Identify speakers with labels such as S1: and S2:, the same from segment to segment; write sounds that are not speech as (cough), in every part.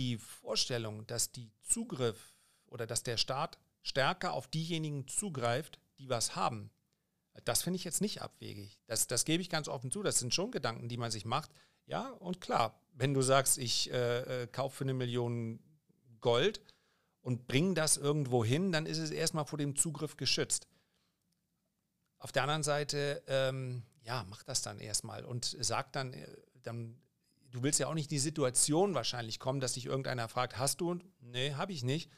S1: die Vorstellung, dass die Zugriff oder dass der Staat stärker auf diejenigen zugreift, die was haben, das finde ich jetzt nicht abwegig. Das, das gebe ich ganz offen zu. Das sind schon Gedanken, die man sich macht. Ja, und klar, wenn du sagst, ich äh, äh kaufe für eine Million Gold und bringe das irgendwo hin, dann ist es erstmal vor dem Zugriff geschützt. Auf der anderen Seite, ähm, ja, mach das dann erstmal und sag dann, äh, dann, du willst ja auch nicht die Situation wahrscheinlich kommen, dass dich irgendeiner fragt, hast du? Nee, habe ich nicht.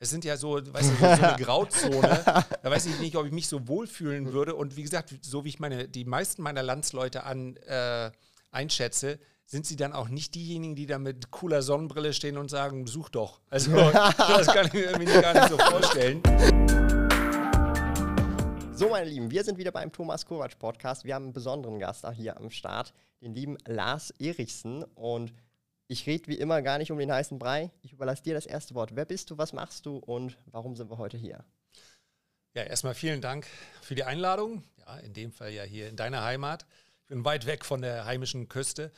S1: Es sind ja so, weißt du, so, eine (laughs) Grauzone. Da weiß ich nicht, ob ich mich so wohlfühlen würde. Und wie gesagt, so wie ich meine, die meisten meiner Landsleute an äh, einschätze, sind sie dann auch nicht diejenigen, die da mit cooler Sonnenbrille stehen und sagen, such doch. Also (laughs) das kann ich mir gar nicht so vorstellen.
S2: So, meine Lieben, wir sind wieder beim Thomas Kovac Podcast. Wir haben einen besonderen Gast auch hier am Start, den lieben Lars Erichsen. Und ich rede wie immer gar nicht um den heißen Brei. Ich überlasse dir das erste Wort. Wer bist du, was machst du und warum sind wir heute hier?
S1: Ja, erstmal vielen Dank für die Einladung. Ja, in dem Fall ja hier in deiner Heimat. Ich bin weit weg von der heimischen Küste.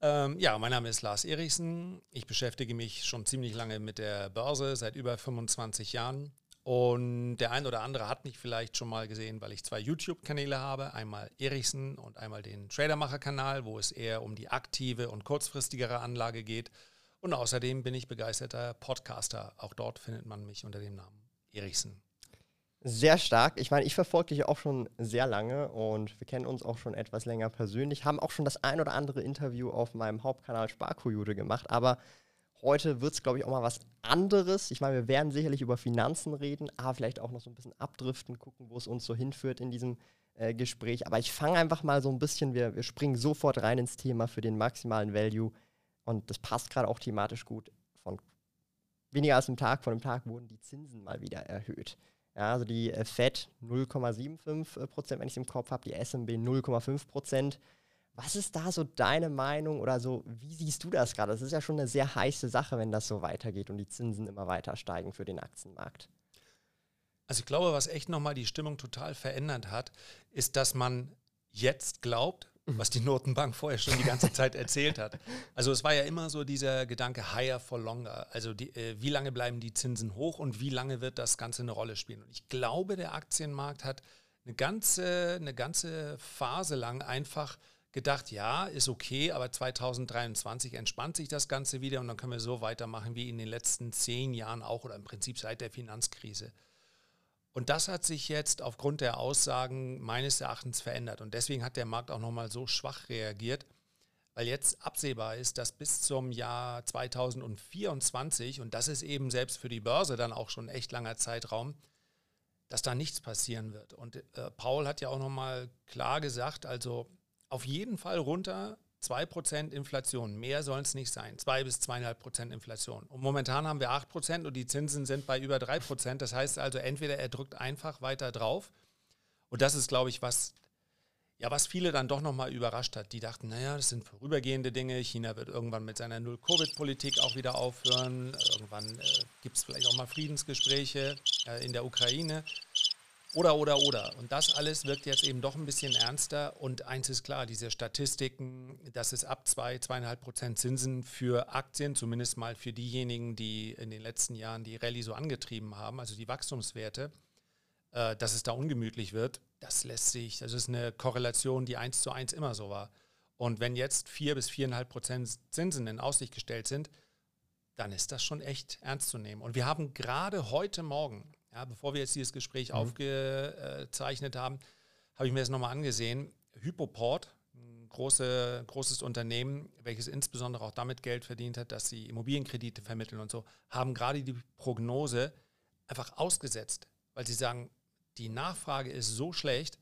S1: Ähm, ja, mein Name ist Lars Erichsen. Ich beschäftige mich schon ziemlich lange mit der Börse, seit über 25 Jahren. Und der ein oder andere hat mich vielleicht schon mal gesehen, weil ich zwei YouTube-Kanäle habe. Einmal Erichsen und einmal den Tradermacher-Kanal, wo es eher um die aktive und kurzfristigere Anlage geht. Und außerdem bin ich begeisterter Podcaster. Auch dort findet man mich unter dem Namen Erichsen.
S2: Sehr stark. Ich meine, ich verfolge dich auch schon sehr lange und wir kennen uns auch schon etwas länger persönlich, haben auch schon das ein oder andere Interview auf meinem Hauptkanal Sparkojude gemacht, aber Heute wird es, glaube ich, auch mal was anderes. Ich meine, wir werden sicherlich über Finanzen reden, aber vielleicht auch noch so ein bisschen abdriften, gucken, wo es uns so hinführt in diesem äh, Gespräch. Aber ich fange einfach mal so ein bisschen, wir, wir springen sofort rein ins Thema für den maximalen Value. Und das passt gerade auch thematisch gut. Von weniger als einem Tag, von einem Tag wurden die Zinsen mal wieder erhöht. Ja, also die äh, FED 0,75 Prozent, wenn ich es im Kopf habe, die SMB 0,5 Prozent. Was ist da so deine Meinung oder so, wie siehst du das gerade? Das ist ja schon eine sehr heiße Sache, wenn das so weitergeht und die Zinsen immer weiter steigen für den Aktienmarkt.
S1: Also ich glaube, was echt nochmal die Stimmung total verändert hat, ist, dass man jetzt glaubt, mhm. was die Notenbank vorher schon die ganze Zeit erzählt hat. Also es war ja immer so dieser Gedanke higher for longer. Also die, äh, wie lange bleiben die Zinsen hoch und wie lange wird das Ganze eine Rolle spielen. Und ich glaube, der Aktienmarkt hat eine ganze, eine ganze Phase lang einfach gedacht, ja, ist okay, aber 2023 entspannt sich das Ganze wieder und dann können wir so weitermachen wie in den letzten zehn Jahren auch oder im Prinzip seit der Finanzkrise. Und das hat sich jetzt aufgrund der Aussagen meines Erachtens verändert. Und deswegen hat der Markt auch nochmal so schwach reagiert, weil jetzt absehbar ist, dass bis zum Jahr 2024, und das ist eben selbst für die Börse dann auch schon echt langer Zeitraum, dass da nichts passieren wird. Und äh, Paul hat ja auch nochmal klar gesagt, also auf jeden Fall runter 2% Inflation. Mehr sollen es nicht sein. 2 bis 2,5% Inflation. Und momentan haben wir 8% und die Zinsen sind bei über 3%. Das heißt also, entweder er drückt einfach weiter drauf. Und das ist, glaube ich, was, ja, was viele dann doch nochmal überrascht hat. Die dachten, naja, das sind vorübergehende Dinge. China wird irgendwann mit seiner Null-Covid-Politik auch wieder aufhören. Irgendwann äh, gibt es vielleicht auch mal Friedensgespräche äh, in der Ukraine. Oder, oder, oder. Und das alles wirkt jetzt eben doch ein bisschen ernster. Und eins ist klar, diese Statistiken, dass es ab 2, zwei, 2,5 Prozent Zinsen für Aktien, zumindest mal für diejenigen, die in den letzten Jahren die Rallye so angetrieben haben, also die Wachstumswerte, äh, dass es da ungemütlich wird, das lässt sich, das ist eine Korrelation, die eins zu eins immer so war. Und wenn jetzt 4 bis 4,5 Prozent Zinsen in Aussicht gestellt sind, dann ist das schon echt ernst zu nehmen. Und wir haben gerade heute Morgen, ja, bevor wir jetzt dieses Gespräch mhm. aufgezeichnet haben, habe ich mir das nochmal angesehen. Hypoport, ein große, großes Unternehmen, welches insbesondere auch damit Geld verdient hat, dass sie Immobilienkredite vermitteln und so, haben gerade die Prognose einfach ausgesetzt, weil sie sagen, die Nachfrage ist so schlecht,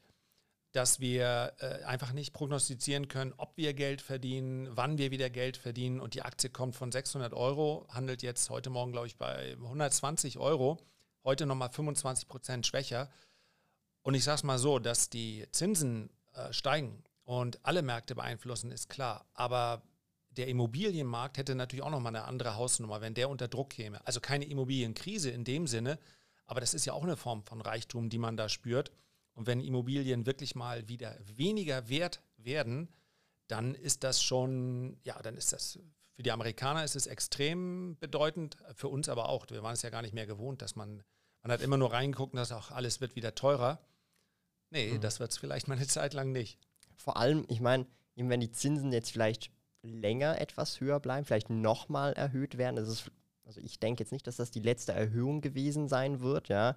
S1: dass wir äh, einfach nicht prognostizieren können, ob wir Geld verdienen, wann wir wieder Geld verdienen. Und die Aktie kommt von 600 Euro, handelt jetzt heute Morgen, glaube ich, bei 120 Euro heute nochmal 25 Prozent schwächer. Und ich sage es mal so, dass die Zinsen äh, steigen und alle Märkte beeinflussen, ist klar. Aber der Immobilienmarkt hätte natürlich auch nochmal eine andere Hausnummer, wenn der unter Druck käme. Also keine Immobilienkrise in dem Sinne, aber das ist ja auch eine Form von Reichtum, die man da spürt. Und wenn Immobilien wirklich mal wieder weniger wert werden, dann ist das schon, ja, dann ist das für die Amerikaner ist es extrem bedeutend, für uns aber auch. Wir waren es ja gar nicht mehr gewohnt, dass man, man hat immer nur reingeguckt und dass auch alles wird wieder teurer. Nee, mhm. das wird es vielleicht mal eine Zeit lang nicht.
S2: Vor allem, ich meine, wenn die Zinsen jetzt vielleicht länger etwas höher bleiben, vielleicht nochmal erhöht werden, das ist, also ich denke jetzt nicht, dass das die letzte Erhöhung gewesen sein wird, ja.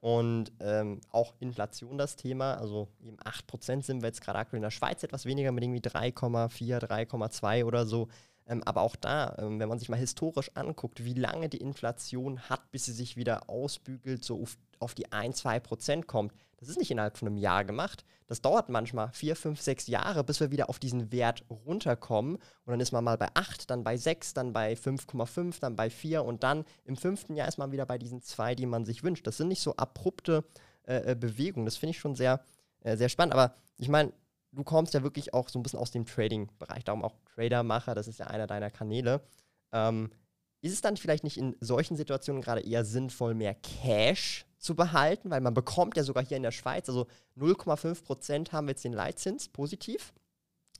S2: Und ähm, auch Inflation das Thema, also eben 8% sind wir jetzt gerade aktuell in der Schweiz etwas weniger mit irgendwie 3,4, 3,2 oder so. Ähm, aber auch da, ähm, wenn man sich mal historisch anguckt, wie lange die Inflation hat, bis sie sich wieder ausbügelt, so auf, auf die 1, 2 Prozent kommt, das ist nicht innerhalb von einem Jahr gemacht. Das dauert manchmal vier, fünf, sechs Jahre, bis wir wieder auf diesen Wert runterkommen. Und dann ist man mal bei 8, dann bei 6, dann bei 5,5, dann bei 4 und dann im fünften Jahr ist man wieder bei diesen zwei, die man sich wünscht. Das sind nicht so abrupte äh, äh Bewegungen. Das finde ich schon sehr, äh, sehr spannend. Aber ich meine, du kommst ja wirklich auch so ein bisschen aus dem Trading-Bereich, darum auch Tradermacher, das ist ja einer deiner Kanäle. Ähm, ist es dann vielleicht nicht in solchen Situationen gerade eher sinnvoll, mehr Cash zu behalten, weil man bekommt ja sogar hier in der Schweiz, also 0,5% haben wir jetzt den Leitzins positiv.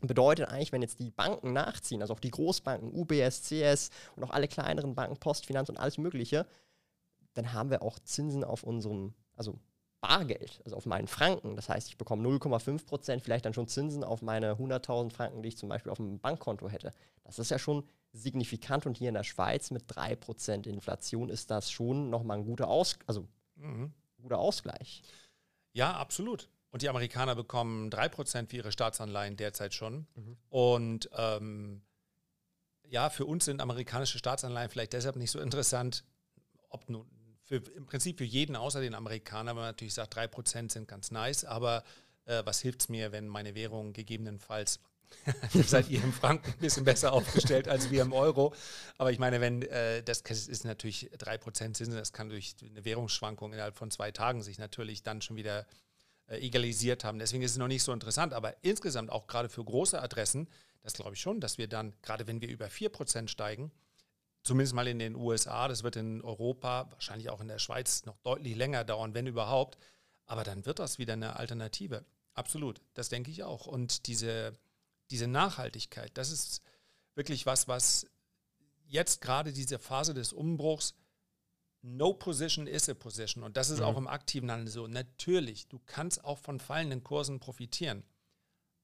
S2: Bedeutet eigentlich, wenn jetzt die Banken nachziehen, also auch die Großbanken, UBS, CS und auch alle kleineren Banken, Postfinanz und alles Mögliche, dann haben wir auch Zinsen auf unserem, also Bargeld, also auf meinen Franken. Das heißt, ich bekomme 0,5 Prozent, vielleicht dann schon Zinsen auf meine 100.000 Franken, die ich zum Beispiel auf dem Bankkonto hätte. Das ist ja schon signifikant und hier in der Schweiz mit 3 Prozent Inflation ist das schon nochmal ein guter, Aus also, mhm. guter Ausgleich.
S1: Ja, absolut. Und die Amerikaner bekommen 3 Prozent für ihre Staatsanleihen derzeit schon. Mhm. Und ähm, ja, für uns sind amerikanische Staatsanleihen vielleicht deshalb nicht so interessant, ob nun für, im Prinzip für jeden außer den Amerikanern, wenn man natürlich sagt, 3% sind ganz nice, aber äh, was hilft es mir, wenn meine Währung gegebenenfalls (laughs) seid ihr im Franken ein bisschen besser aufgestellt als wir im Euro. Aber ich meine, wenn äh, das ist natürlich 3% Zinsen, das kann durch eine Währungsschwankung innerhalb von zwei Tagen sich natürlich dann schon wieder äh, egalisiert haben. Deswegen ist es noch nicht so interessant. Aber insgesamt auch gerade für große Adressen, das glaube ich schon, dass wir dann, gerade wenn wir über 4% steigen, zumindest mal in den USA, das wird in Europa, wahrscheinlich auch in der Schweiz noch deutlich länger dauern, wenn überhaupt. Aber dann wird das wieder eine Alternative. Absolut, das denke ich auch. Und diese, diese Nachhaltigkeit, das ist wirklich was, was jetzt gerade diese Phase des Umbruchs, no position is a position. Und das ist mhm. auch im aktiven Handel so. Natürlich, du kannst auch von fallenden Kursen profitieren.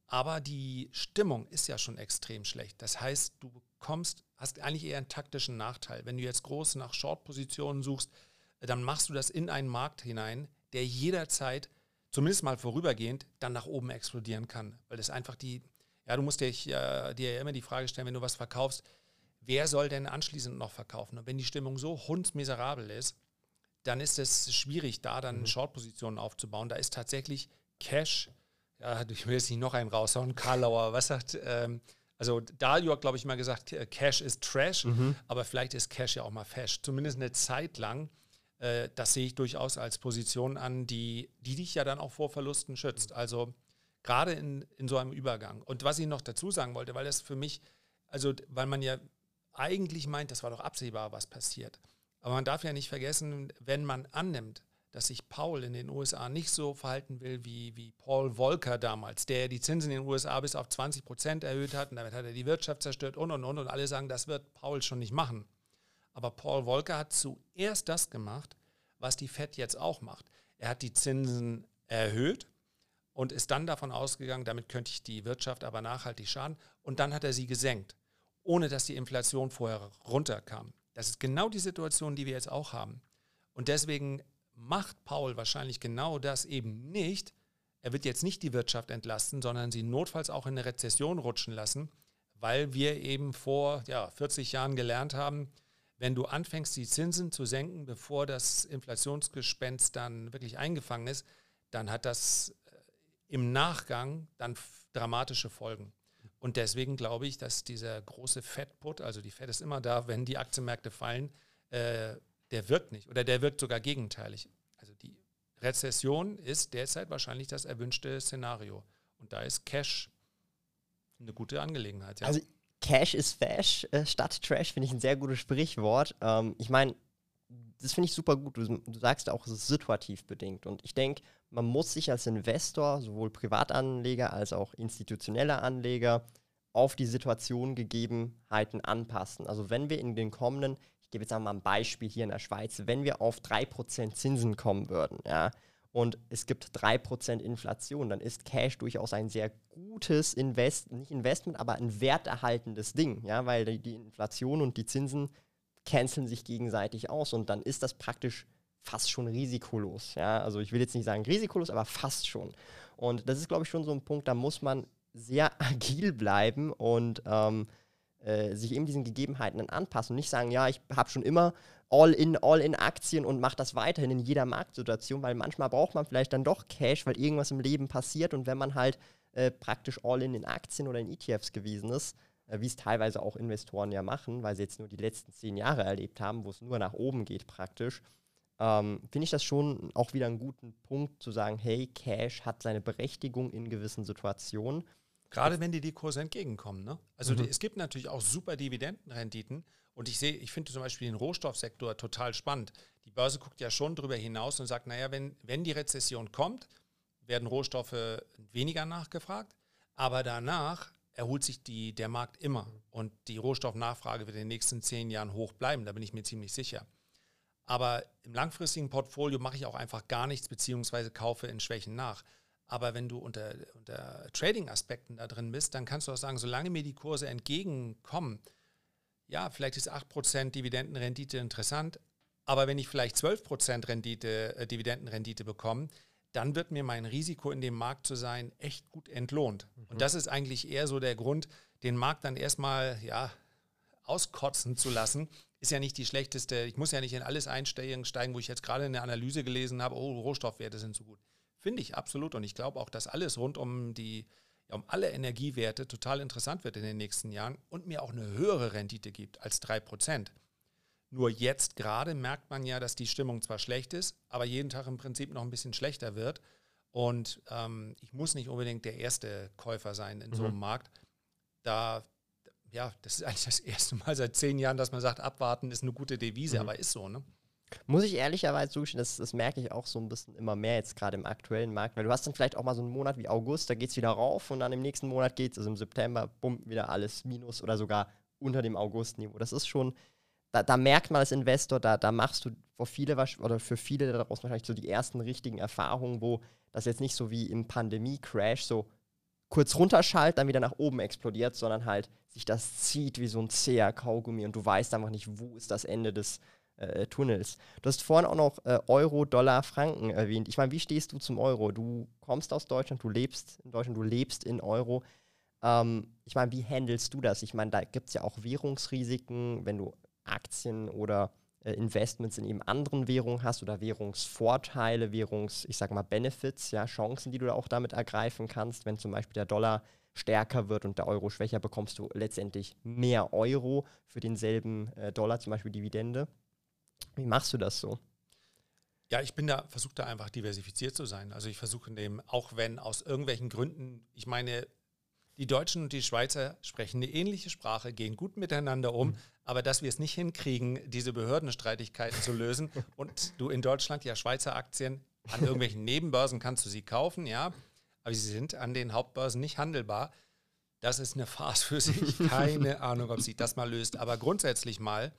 S1: Aber die Stimmung ist ja schon extrem schlecht. Das heißt, du bekommst hast eigentlich eher einen taktischen Nachteil. Wenn du jetzt groß nach Short-Positionen suchst, dann machst du das in einen Markt hinein, der jederzeit, zumindest mal vorübergehend, dann nach oben explodieren kann. Weil das einfach die, ja, du musst dir, äh, dir ja immer die Frage stellen, wenn du was verkaufst, wer soll denn anschließend noch verkaufen? Und wenn die Stimmung so hundsmiserabel ist, dann ist es schwierig, da dann mhm. Short-Positionen aufzubauen. Da ist tatsächlich Cash, ja, ich will jetzt nicht noch einen raushauen, Karlauer, was sagt, ähm, also Dalio hat, glaube ich, mal gesagt, äh, Cash ist Trash, mhm. aber vielleicht ist Cash ja auch mal Fash. Zumindest eine Zeit lang. Äh, das sehe ich durchaus als Position an, die, die dich ja dann auch vor Verlusten schützt. Also gerade in, in so einem Übergang. Und was ich noch dazu sagen wollte, weil das für mich, also weil man ja eigentlich meint, das war doch absehbar, was passiert. Aber man darf ja nicht vergessen, wenn man annimmt, dass sich Paul in den USA nicht so verhalten will wie, wie Paul Volcker damals, der die Zinsen in den USA bis auf 20 Prozent erhöht hat und damit hat er die Wirtschaft zerstört und und und und alle sagen, das wird Paul schon nicht machen. Aber Paul Volcker hat zuerst das gemacht, was die Fed jetzt auch macht. Er hat die Zinsen erhöht und ist dann davon ausgegangen, damit könnte ich die Wirtschaft aber nachhaltig schaden. Und dann hat er sie gesenkt, ohne dass die Inflation vorher runterkam. Das ist genau die Situation, die wir jetzt auch haben. Und deswegen macht Paul wahrscheinlich genau das eben nicht. Er wird jetzt nicht die Wirtschaft entlasten, sondern sie notfalls auch in eine Rezession rutschen lassen, weil wir eben vor ja, 40 Jahren gelernt haben, wenn du anfängst, die Zinsen zu senken, bevor das Inflationsgespenst dann wirklich eingefangen ist, dann hat das äh, im Nachgang dann dramatische Folgen. Und deswegen glaube ich, dass dieser große Fed-Put, also die Fed ist immer da, wenn die Aktienmärkte fallen, äh, der wirkt nicht oder der wirkt sogar gegenteilig. Also die Rezession ist derzeit wahrscheinlich das erwünschte Szenario. Und da ist Cash eine gute Angelegenheit.
S2: Ja. Also Cash ist Fash äh, statt Trash, finde ich ein sehr gutes Sprichwort. Ähm, ich meine, das finde ich super gut. Du, du, sagst auch, es ist situativ bedingt. Und ich denke, man muss sich als Investor, sowohl Privatanleger als auch institutioneller Anleger, auf die Situation Gegebenheiten anpassen. Also wenn wir in den kommenden, gebe jetzt einmal ein Beispiel hier in der Schweiz, wenn wir auf 3% Zinsen kommen würden, ja, und es gibt 3% Inflation, dann ist Cash durchaus ein sehr gutes Invest, nicht Investment, aber ein werterhaltendes Ding, ja, weil die, die Inflation und die Zinsen canceln sich gegenseitig aus und dann ist das praktisch fast schon risikolos. Ja? Also ich will jetzt nicht sagen risikolos, aber fast schon. Und das ist, glaube ich, schon so ein Punkt, da muss man sehr (laughs) agil bleiben und ähm, äh, sich eben diesen Gegebenheiten dann anpassen und nicht sagen, ja, ich habe schon immer All-in, All-in-Aktien und mache das weiterhin in jeder Marktsituation, weil manchmal braucht man vielleicht dann doch Cash, weil irgendwas im Leben passiert und wenn man halt äh, praktisch All-in in Aktien oder in ETFs gewesen ist, äh, wie es teilweise auch Investoren ja machen, weil sie jetzt nur die letzten zehn Jahre erlebt haben, wo es nur nach oben geht praktisch, ähm, finde ich das schon auch wieder einen guten Punkt zu sagen, hey, Cash hat seine Berechtigung in gewissen Situationen.
S1: Gerade wenn dir die Kurse entgegenkommen. Ne? Also mhm. es gibt natürlich auch super Dividendenrenditen und ich sehe, ich finde zum Beispiel den Rohstoffsektor total spannend. Die Börse guckt ja schon darüber hinaus und sagt, naja, wenn, wenn die Rezession kommt, werden Rohstoffe weniger nachgefragt, aber danach erholt sich die, der Markt immer und die Rohstoffnachfrage wird in den nächsten zehn Jahren hoch bleiben, da bin ich mir ziemlich sicher. Aber im langfristigen Portfolio mache ich auch einfach gar nichts, beziehungsweise kaufe in Schwächen nach. Aber wenn du unter, unter Trading-Aspekten da drin bist, dann kannst du auch sagen, solange mir die Kurse entgegenkommen, ja, vielleicht ist 8% Dividendenrendite interessant, aber wenn ich vielleicht 12% Rendite, äh, Dividendenrendite bekomme, dann wird mir mein Risiko in dem Markt zu sein echt gut entlohnt. Mhm. Und das ist eigentlich eher so der Grund, den Markt dann erstmal ja, auskotzen zu lassen, ist ja nicht die schlechteste. Ich muss ja nicht in alles einsteigen, wo ich jetzt gerade eine Analyse gelesen habe, oh, Rohstoffwerte sind so gut. Finde ich absolut. Und ich glaube auch, dass alles rund um die, um alle Energiewerte total interessant wird in den nächsten Jahren und mir auch eine höhere Rendite gibt als 3%. Nur jetzt gerade merkt man ja, dass die Stimmung zwar schlecht ist, aber jeden Tag im Prinzip noch ein bisschen schlechter wird. Und ähm, ich muss nicht unbedingt der erste Käufer sein in mhm. so einem Markt. Da ja, das ist eigentlich das erste Mal seit zehn Jahren, dass man sagt, abwarten ist eine gute Devise, mhm. aber ist so, ne?
S2: Muss ich ehrlicherweise zugestehen, das, das merke ich auch so ein bisschen immer mehr jetzt gerade im aktuellen Markt, weil du hast dann vielleicht auch mal so einen Monat wie August, da geht es wieder rauf und dann im nächsten Monat geht es, also im September, bumm, wieder alles minus oder sogar unter dem August-Niveau. Das ist schon, da, da, merkt man als Investor, da, da machst du für viele oder für viele daraus wahrscheinlich so die ersten richtigen Erfahrungen, wo das jetzt nicht so wie im Pandemie-Crash so kurz runterschaltet, dann wieder nach oben explodiert, sondern halt sich das zieht wie so ein zäher Kaugummi und du weißt einfach nicht, wo ist das Ende des äh, Tunnels. Du hast vorhin auch noch äh, Euro, Dollar, Franken erwähnt. Ich meine, wie stehst du zum Euro? Du kommst aus Deutschland, du lebst in Deutschland, du lebst in Euro. Ähm, ich meine, wie handelst du das? Ich meine, da gibt es ja auch Währungsrisiken, wenn du Aktien oder äh, Investments in eben anderen Währungen hast oder Währungsvorteile, Währungs, ich sag mal, Benefits, ja, Chancen, die du da auch damit ergreifen kannst, wenn zum Beispiel der Dollar stärker wird und der Euro schwächer, bekommst du letztendlich mehr Euro für denselben äh, Dollar, zum Beispiel Dividende. Wie machst du das so?
S1: Ja, ich bin da, versuche da einfach diversifiziert zu sein. Also ich versuche dem, auch wenn aus irgendwelchen Gründen, ich meine, die Deutschen und die Schweizer sprechen eine ähnliche Sprache, gehen gut miteinander um, mhm. aber dass wir es nicht hinkriegen, diese Behördenstreitigkeiten zu lösen (laughs) und du in Deutschland ja Schweizer Aktien an irgendwelchen Nebenbörsen kannst du sie kaufen, ja, aber sie sind an den Hauptbörsen nicht handelbar. Das ist eine Farce für sich. (laughs) Keine Ahnung, ob sich das mal löst. Aber grundsätzlich mal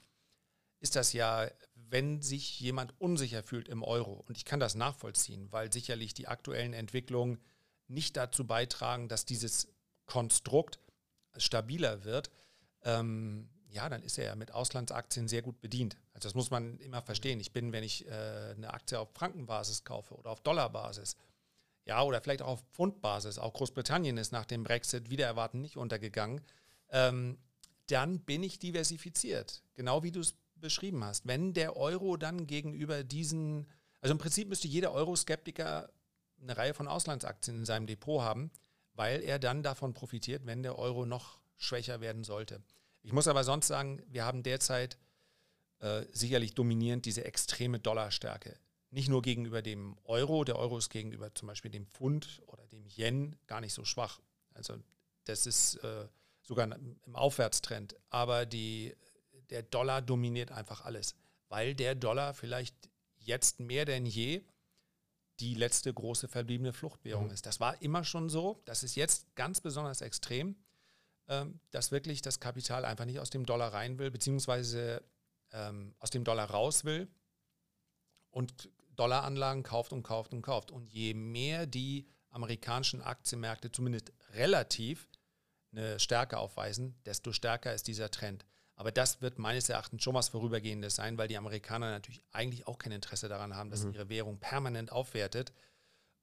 S1: ist das ja, wenn sich jemand unsicher fühlt im Euro, und ich kann das nachvollziehen, weil sicherlich die aktuellen Entwicklungen nicht dazu beitragen, dass dieses Konstrukt stabiler wird, ähm, ja, dann ist er ja mit Auslandsaktien sehr gut bedient. Also das muss man immer verstehen. Ich bin, wenn ich äh, eine Aktie auf Frankenbasis kaufe oder auf Dollarbasis, ja, oder vielleicht auch auf Pfundbasis, auch Großbritannien ist nach dem Brexit wieder erwarten nicht untergegangen, ähm, dann bin ich diversifiziert. Genau wie du es beschrieben hast. Wenn der Euro dann gegenüber diesen, also im Prinzip müsste jeder Euroskeptiker eine Reihe von Auslandsaktien in seinem Depot haben, weil er dann davon profitiert, wenn der Euro noch schwächer werden sollte. Ich muss aber sonst sagen, wir haben derzeit äh, sicherlich dominierend diese extreme Dollarstärke. Nicht nur gegenüber dem Euro, der Euro ist gegenüber zum Beispiel dem Pfund oder dem Yen gar nicht so schwach. Also das ist äh, sogar im Aufwärtstrend. Aber die, der Dollar dominiert einfach alles, weil der Dollar vielleicht jetzt mehr denn je die letzte große verbliebene Fluchtwährung mhm. ist. Das war immer schon so. Das ist jetzt ganz besonders extrem. ähm, dass wirklich das Kapital einfach nicht aus dem Dollar rein will, beziehungsweise ähm, aus dem Dollar raus will und Dollaranlagen kauft und kauft und kauft. Und je mehr die amerikanischen Aktienmärkte zumindest relativ eine Stärke aufweisen, desto stärker ist dieser Trend. Aber das wird meines Erachtens schon was Vorübergehendes sein, weil die Amerikaner natürlich eigentlich auch kein Interesse daran haben, dass mhm. ihre Währung permanent aufwertet.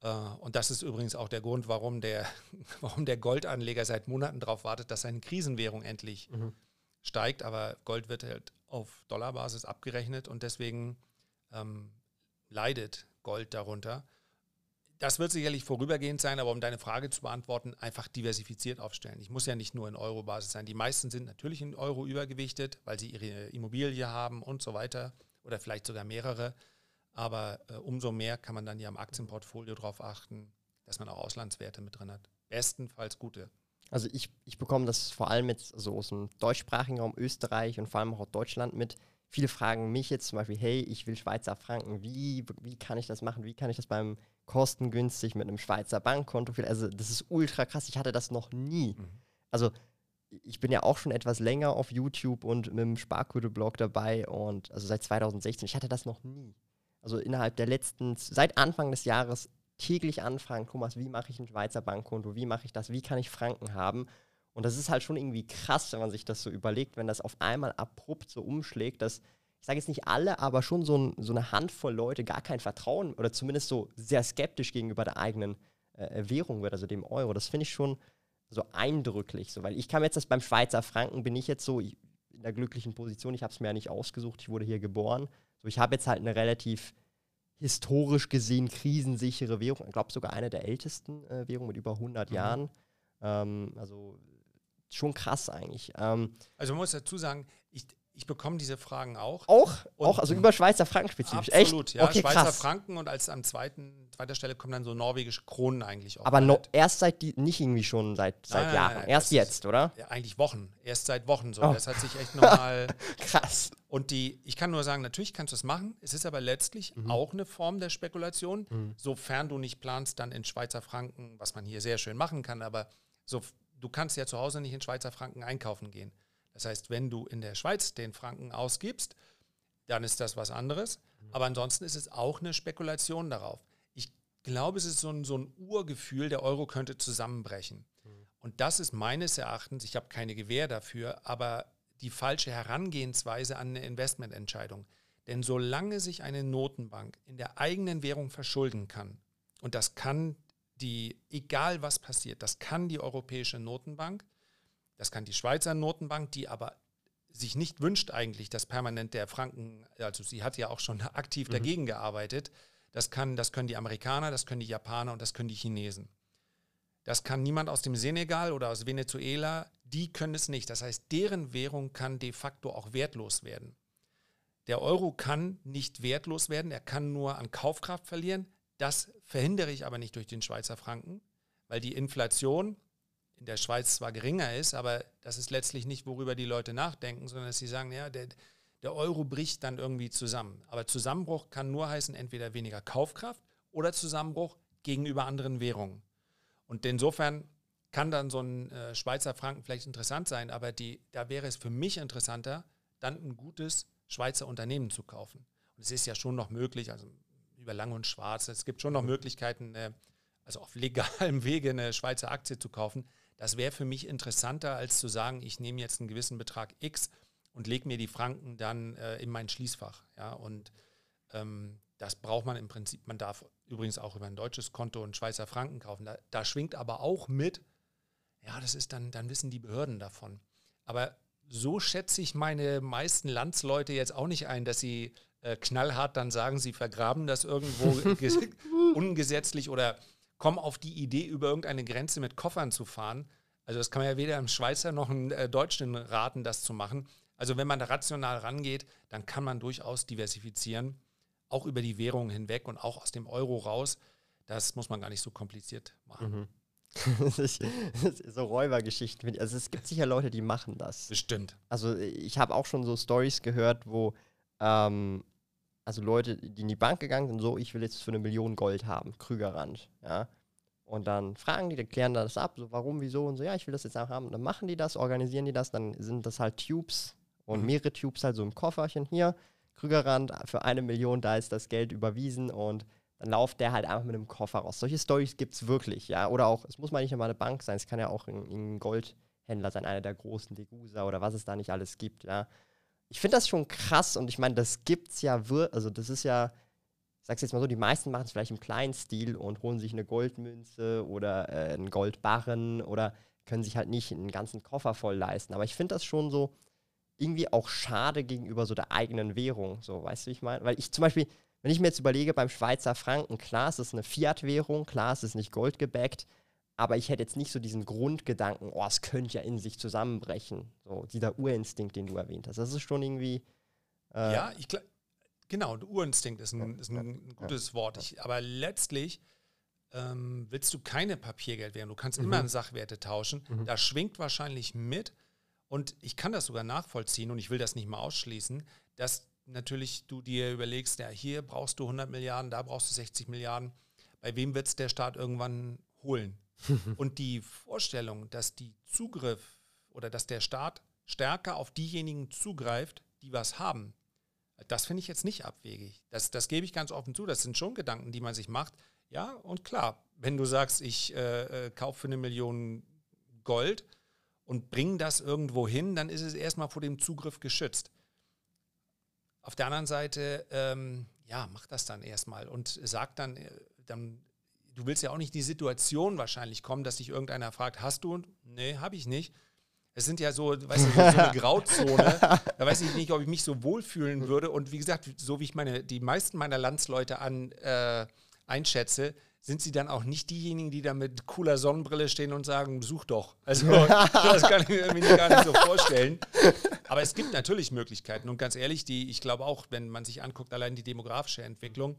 S1: Äh, und das ist übrigens auch der Grund, warum der, (laughs) warum der Goldanleger seit Monaten darauf wartet, dass seine Krisenwährung endlich mhm. steigt. Aber Gold wird halt auf Dollarbasis abgerechnet und deswegen ähm, leidet Gold darunter. Das wird sicherlich vorübergehend sein, aber um deine Frage zu beantworten, einfach diversifiziert aufstellen. Ich muss ja nicht nur in Euro-Basis sein. Die meisten sind natürlich in Euro übergewichtet, weil sie ihre Immobilie haben und so weiter oder vielleicht sogar mehrere. Aber äh, umso mehr kann man dann ja im Aktienportfolio darauf achten, dass man auch Auslandswerte mit drin hat. Bestenfalls gute.
S2: Also ich, ich bekomme das vor allem jetzt so aus dem deutschsprachigen Raum Österreich und vor allem auch Deutschland mit. Viele fragen mich jetzt zum Beispiel, hey, ich will Schweizer Franken, wie, wie kann ich das machen? Wie kann ich das beim kostengünstig mit einem Schweizer Bankkonto. Also das ist ultra krass. Ich hatte das noch nie. Mhm. Also ich bin ja auch schon etwas länger auf YouTube und mit dem Sparquote-Blog dabei und also seit 2016. Ich hatte das noch nie. Also innerhalb der letzten, seit Anfang des Jahres täglich anfragen, Thomas, wie mache ich ein Schweizer Bankkonto? Wie mache ich das? Wie kann ich Franken haben? Und das ist halt schon irgendwie krass, wenn man sich das so überlegt, wenn das auf einmal abrupt so umschlägt, dass ich sage jetzt nicht alle, aber schon so, ein, so, eine Handvoll Leute gar kein Vertrauen oder zumindest so sehr skeptisch gegenüber der eigenen äh, Währung wird, also dem Euro. Das finde ich schon so eindrücklich, so, weil ich kam jetzt das beim Schweizer Franken, bin ich jetzt so in der glücklichen Position, ich habe es mir ja nicht ausgesucht, ich wurde hier geboren. So, ich habe jetzt halt eine relativ historisch gesehen krisensichere Währung, ich glaube sogar eine der ältesten äh, Währungen mit über 100 mhm. Jahren. Ähm, also schon krass eigentlich. Ähm,
S1: also man muss dazu sagen, ich, ich bekomme diese Fragen auch.
S2: Auch? auch, also über Schweizer Franken spezifisch.
S1: Absolut,
S2: Echt?
S1: ja. Okay, Schweizer krass. Franken und als an zweiten, zweiter Stelle kommen dann so norwegische Kronen eigentlich auch.
S2: Aber no, erst seit die, nicht irgendwie schon seit, seit nein, Jahren. Nein, nein, erst jetzt, oder?
S1: Ja, eigentlich Wochen. Erst seit Wochen so. Oh. Das hat sich echt nochmal. (laughs)
S2: krass.
S1: Und die, ich kann nur sagen, natürlich kannst du es machen. Es ist aber letztlich mhm. auch eine Form der Spekulation, mhm. sofern du nicht planst, dann in Schweizer Franken, was man hier sehr schön machen kann, aber so, du kannst ja zu Hause nicht in Schweizer Franken einkaufen gehen. Das heißt, wenn du in der Schweiz den Franken ausgibst, dann ist das was anderes. Aber ansonsten ist es auch eine Spekulation darauf. Ich glaube, es ist so ein, so ein Urgefühl, der Euro könnte zusammenbrechen. Und das ist meines Erachtens, ich habe keine Gewähr dafür, aber die falsche Herangehensweise an eine Investmententscheidung. Denn solange sich eine Notenbank in der eigenen Währung verschulden kann, und das kann die, egal was passiert, das kann die Europäische Notenbank, das kann die Schweizer Notenbank, die aber sich nicht wünscht eigentlich, dass permanent der Franken, also sie hat ja auch schon (laughs) aktiv mhm. dagegen gearbeitet. Das, kann, das können die Amerikaner, das können die Japaner und das können die Chinesen. Das kann niemand aus dem Senegal oder aus Venezuela, die können es nicht. Das heißt, deren Währung kann de facto auch wertlos werden. Der Euro kann nicht wertlos werden, er kann nur an Kaufkraft verlieren. Das verhindere ich aber nicht durch den Schweizer Franken, weil die Inflation, in der Schweiz zwar geringer ist, aber das ist letztlich nicht, worüber die Leute nachdenken, sondern dass sie sagen, ja, der, der Euro bricht dann irgendwie zusammen. Aber Zusammenbruch kann nur heißen, entweder weniger Kaufkraft oder Zusammenbruch gegenüber anderen Währungen. Und insofern kann dann so ein äh, Schweizer Franken vielleicht interessant sein, aber die, da wäre es für mich interessanter, dann ein gutes Schweizer Unternehmen zu kaufen. Und es ist ja schon noch möglich, also über Lang und Schwarz, es gibt schon noch Möglichkeiten, äh, also auf legalem (laughs) Wege eine Schweizer Aktie zu kaufen. Das wäre für mich interessanter, als zu sagen, ich nehme jetzt einen gewissen Betrag X und lege mir die Franken dann äh, in mein Schließfach. Ja, und ähm, das braucht man im Prinzip. Man darf übrigens auch über ein deutsches Konto einen Schweizer Franken kaufen. Da, da schwingt aber auch mit, ja, das ist dann, dann wissen die Behörden davon. Aber so schätze ich meine meisten Landsleute jetzt auch nicht ein, dass sie äh, knallhart dann sagen, sie vergraben das irgendwo (laughs) ungesetzlich oder kommen auf die Idee, über irgendeine Grenze mit Koffern zu fahren. Also das kann man ja weder im Schweizer noch im äh, Deutschen raten, das zu machen. Also wenn man da rational rangeht, dann kann man durchaus diversifizieren, auch über die Währungen hinweg und auch aus dem Euro raus. Das muss man gar nicht so kompliziert machen. Mhm. (laughs)
S2: so Räubergeschichten. Also es gibt sicher Leute, die machen das.
S1: Bestimmt.
S2: Also ich habe auch schon so Stories gehört, wo ähm, also Leute, die in die Bank gegangen sind, so, ich will jetzt für eine Million Gold haben, Krügerrand, ja. Und dann fragen die, die klären das ab, so warum, wieso und so, ja, ich will das jetzt auch haben. dann machen die das, organisieren die das, dann sind das halt Tubes und mhm. mehrere Tubes halt so im Kofferchen hier. Krügerrand für eine Million, da ist das Geld überwiesen und dann lauft der halt einfach mit einem Koffer raus. Solche Stories gibt es wirklich, ja. Oder auch, es muss mal nicht immer eine Bank sein, es kann ja auch ein, ein Goldhändler sein, einer der großen Degusa oder was es da nicht alles gibt, ja. Ich finde das schon krass und ich meine, das gibt's ja, also das ist ja, ich sag's jetzt mal so, die meisten machen es vielleicht im kleinen Stil und holen sich eine Goldmünze oder äh, einen Goldbarren oder können sich halt nicht einen ganzen Koffer voll leisten. Aber ich finde das schon so irgendwie auch schade gegenüber so der eigenen Währung. So, weißt du, wie ich meine? Weil ich zum Beispiel, wenn ich mir jetzt überlege, beim Schweizer Franken, klar, es ist eine Fiat-Währung, klar, es ist nicht goldgebackt, aber ich hätte jetzt nicht so diesen Grundgedanken, oh, es könnte ja in sich zusammenbrechen. So, dieser Urinstinkt, den du erwähnt hast. Das ist schon irgendwie.
S1: Äh, ja, ich glaube Genau, Urinstinkt ist ein, ist ein gutes Wort. Ich, aber letztlich ähm, willst du keine Papiergeldwährung. Du kannst mhm. immer Sachwerte tauschen. Mhm. Da schwingt wahrscheinlich mit, und ich kann das sogar nachvollziehen und ich will das nicht mal ausschließen, dass natürlich du dir überlegst, ja, hier brauchst du 100 Milliarden, da brauchst du 60 Milliarden. Bei wem wird es der Staat irgendwann holen? (laughs) und die Vorstellung, dass die Zugriff oder dass der Staat stärker auf diejenigen zugreift, die was haben, das finde ich jetzt nicht abwegig. Das, das gebe ich ganz offen zu. Das sind schon Gedanken, die man sich macht. Ja, und klar, wenn du sagst, ich äh, äh, kaufe für eine Million Gold und bringe das irgendwo hin, dann ist es erstmal vor dem Zugriff geschützt. Auf der anderen Seite, ähm, ja, mach das dann erstmal und sag dann, äh, dann, du willst ja auch nicht die Situation wahrscheinlich kommen, dass dich irgendeiner fragt, hast du? Nee, habe ich nicht es sind ja so, weißt du, so, eine (laughs) Grauzone. da weiß ich nicht, ob ich mich so wohlfühlen würde. Und wie gesagt, so wie ich meine, die meisten meiner Landsleute an, äh, einschätze, sind sie dann auch nicht diejenigen, die da mit cooler Sonnenbrille stehen und sagen, such doch. Also (laughs) das kann ich mir irgendwie gar nicht so vorstellen. Aber es gibt natürlich Möglichkeiten. Und ganz ehrlich, die, ich glaube auch, wenn man sich anguckt, allein die demografische Entwicklung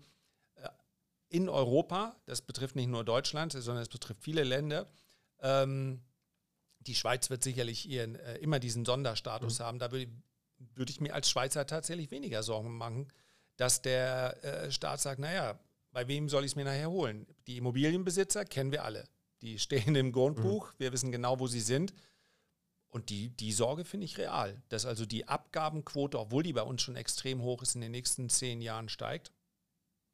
S1: in Europa, das betrifft nicht nur Deutschland, sondern es betrifft viele Länder, ähm, die Schweiz wird sicherlich ihren, äh, immer diesen Sonderstatus mhm. haben. Da würde würd ich mir als Schweizer tatsächlich weniger Sorgen machen, dass der äh, Staat sagt, naja, bei wem soll ich es mir nachher holen? Die Immobilienbesitzer kennen wir alle. Die (laughs) stehen im Grundbuch, mhm. wir wissen genau, wo sie sind. Und die, die Sorge finde ich real, dass also die Abgabenquote, obwohl die bei uns schon extrem hoch ist, in den nächsten zehn Jahren steigt.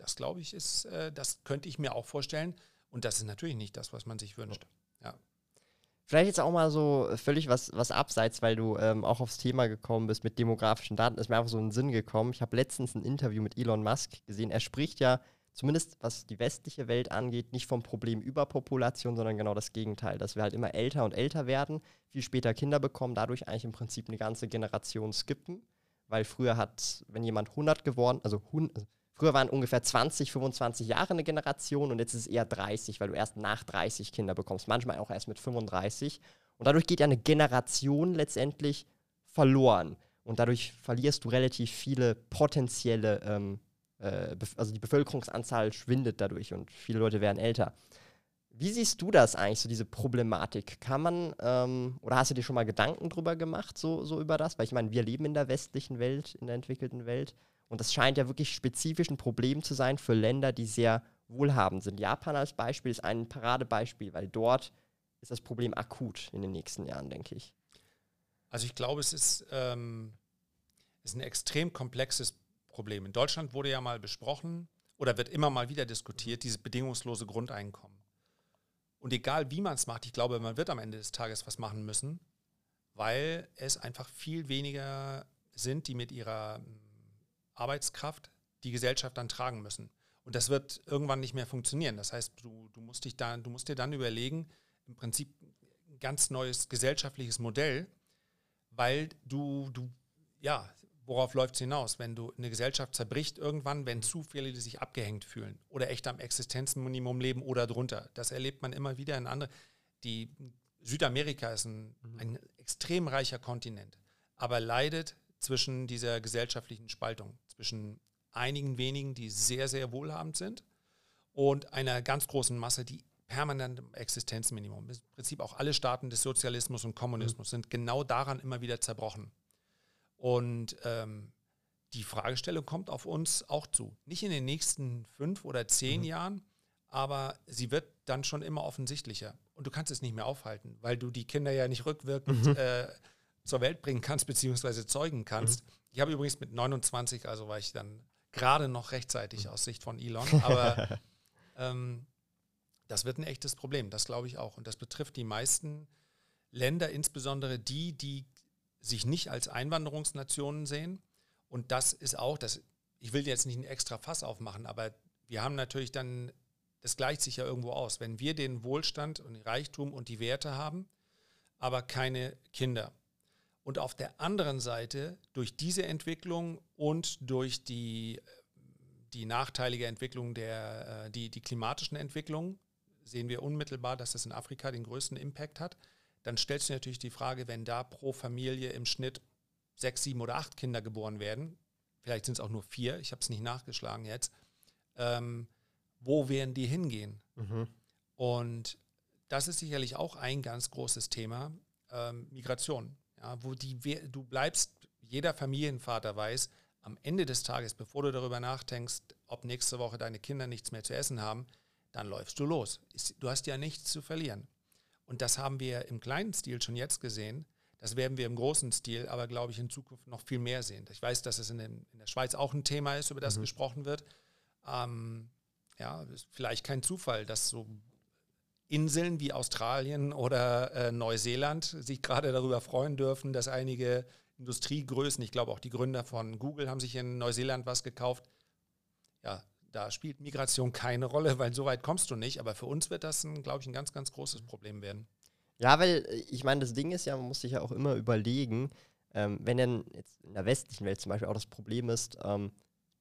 S1: Das glaube ich ist, äh, das könnte ich mir auch vorstellen. Und das ist natürlich nicht das, was man sich wünscht. Ja.
S2: Vielleicht jetzt auch mal so völlig was, was abseits, weil du ähm, auch aufs Thema gekommen bist mit demografischen Daten, ist mir einfach so in den Sinn gekommen. Ich habe letztens ein Interview mit Elon Musk gesehen. Er spricht ja, zumindest was die westliche Welt angeht, nicht vom Problem Überpopulation, sondern genau das Gegenteil, dass wir halt immer älter und älter werden, viel später Kinder bekommen, dadurch eigentlich im Prinzip eine ganze Generation skippen. Weil früher hat, wenn jemand 100 geworden, also, 100, also Früher waren ungefähr 20, 25 Jahre eine Generation und jetzt ist es eher 30, weil du erst nach 30 Kinder bekommst, manchmal auch erst mit 35. Und dadurch geht ja eine Generation letztendlich verloren. Und dadurch verlierst du relativ viele potenzielle, ähm, äh, also die Bevölkerungsanzahl schwindet dadurch und viele Leute werden älter. Wie siehst du das eigentlich, so diese Problematik? Kann man, ähm, oder hast du dir schon mal Gedanken drüber gemacht, so, so über das? Weil ich meine, wir leben in der westlichen Welt, in der entwickelten Welt. Und das scheint ja wirklich spezifisch ein Problem zu sein für Länder, die sehr wohlhabend sind. Japan als Beispiel ist ein Paradebeispiel, weil dort ist das Problem akut in den nächsten Jahren, denke ich.
S1: Also ich glaube, es ist, ähm, ist ein extrem komplexes Problem. In Deutschland wurde ja mal besprochen oder wird immer mal wieder diskutiert, dieses bedingungslose Grundeinkommen. Und egal wie man es macht, ich glaube, man wird am Ende des Tages was machen müssen, weil es einfach viel weniger sind, die mit ihrer Arbeitskraft die Gesellschaft dann tragen müssen. Und das wird irgendwann nicht mehr funktionieren. Das heißt, du, du, musst, dich da, du musst dir dann überlegen, im Prinzip ein ganz neues gesellschaftliches Modell, weil du, du ja, worauf läuft es hinaus? Wenn du eine Gesellschaft zerbricht irgendwann, wenn zu viele sich abgehängt fühlen oder echt am Existenzminimum leben oder drunter. Das erlebt man immer wieder in anderen. Die Südamerika ist ein, mhm. ein extrem reicher Kontinent, aber leidet zwischen dieser gesellschaftlichen Spaltung, zwischen einigen wenigen, die sehr, sehr wohlhabend sind und einer ganz großen Masse, die permanent im Existenzminimum. Im Prinzip auch alle Staaten des Sozialismus und Kommunismus mhm. sind genau daran immer wieder zerbrochen. Und ähm, die Fragestellung kommt auf uns auch zu. Nicht in den nächsten fünf oder zehn mhm. Jahren, aber sie wird dann schon immer offensichtlicher. Und du kannst es nicht mehr aufhalten, weil du die Kinder ja nicht rückwirkend mhm. äh, zur Welt bringen kannst, beziehungsweise zeugen kannst. Mhm. Ich habe übrigens mit 29, also war ich dann gerade noch rechtzeitig mhm. aus Sicht von Elon, aber (laughs) ähm, das wird ein echtes Problem, das glaube ich auch. Und das betrifft die meisten Länder, insbesondere die, die sich nicht als Einwanderungsnationen sehen. Und das ist auch, das, ich will jetzt nicht ein extra Fass aufmachen, aber wir haben natürlich dann, das gleicht sich ja irgendwo aus. Wenn wir den Wohlstand und den Reichtum und die Werte haben, aber keine Kinder. Und auf der anderen Seite, durch diese Entwicklung und durch die, die nachteilige Entwicklung der, äh, die, die klimatischen Entwicklungen, sehen wir unmittelbar, dass das in Afrika den größten Impact hat. Dann stellst du natürlich die Frage, wenn da pro Familie im Schnitt sechs, sieben oder acht Kinder geboren werden, vielleicht sind es auch nur vier, ich habe es nicht nachgeschlagen jetzt, ähm, wo werden die hingehen? Mhm. Und das ist sicherlich auch ein ganz großes Thema, ähm, Migration. Ja, wo die, du bleibst, jeder Familienvater weiß, am Ende des Tages, bevor du darüber nachdenkst, ob nächste Woche deine Kinder nichts mehr zu essen haben, dann läufst du los. Du hast ja nichts zu verlieren. Und das haben wir im kleinen Stil schon jetzt gesehen. Das werden wir im großen Stil, aber glaube ich in Zukunft noch viel mehr sehen. Ich weiß, dass es in, den, in der Schweiz auch ein Thema ist, über das mhm. gesprochen wird. Ähm, ja, ist vielleicht kein Zufall, dass so Inseln wie Australien oder äh, Neuseeland sich gerade darüber freuen dürfen, dass einige Industriegrößen, ich glaube auch die Gründer von Google haben sich in Neuseeland was gekauft. Ja, da spielt Migration keine Rolle, weil so weit kommst du nicht. Aber für uns wird das, glaube ich, ein ganz, ganz großes Problem werden.
S2: Ja, weil äh, ich meine, das Ding ist ja, man muss sich ja auch immer überlegen, ähm, wenn denn jetzt in der westlichen Welt zum Beispiel auch das Problem ist, ähm,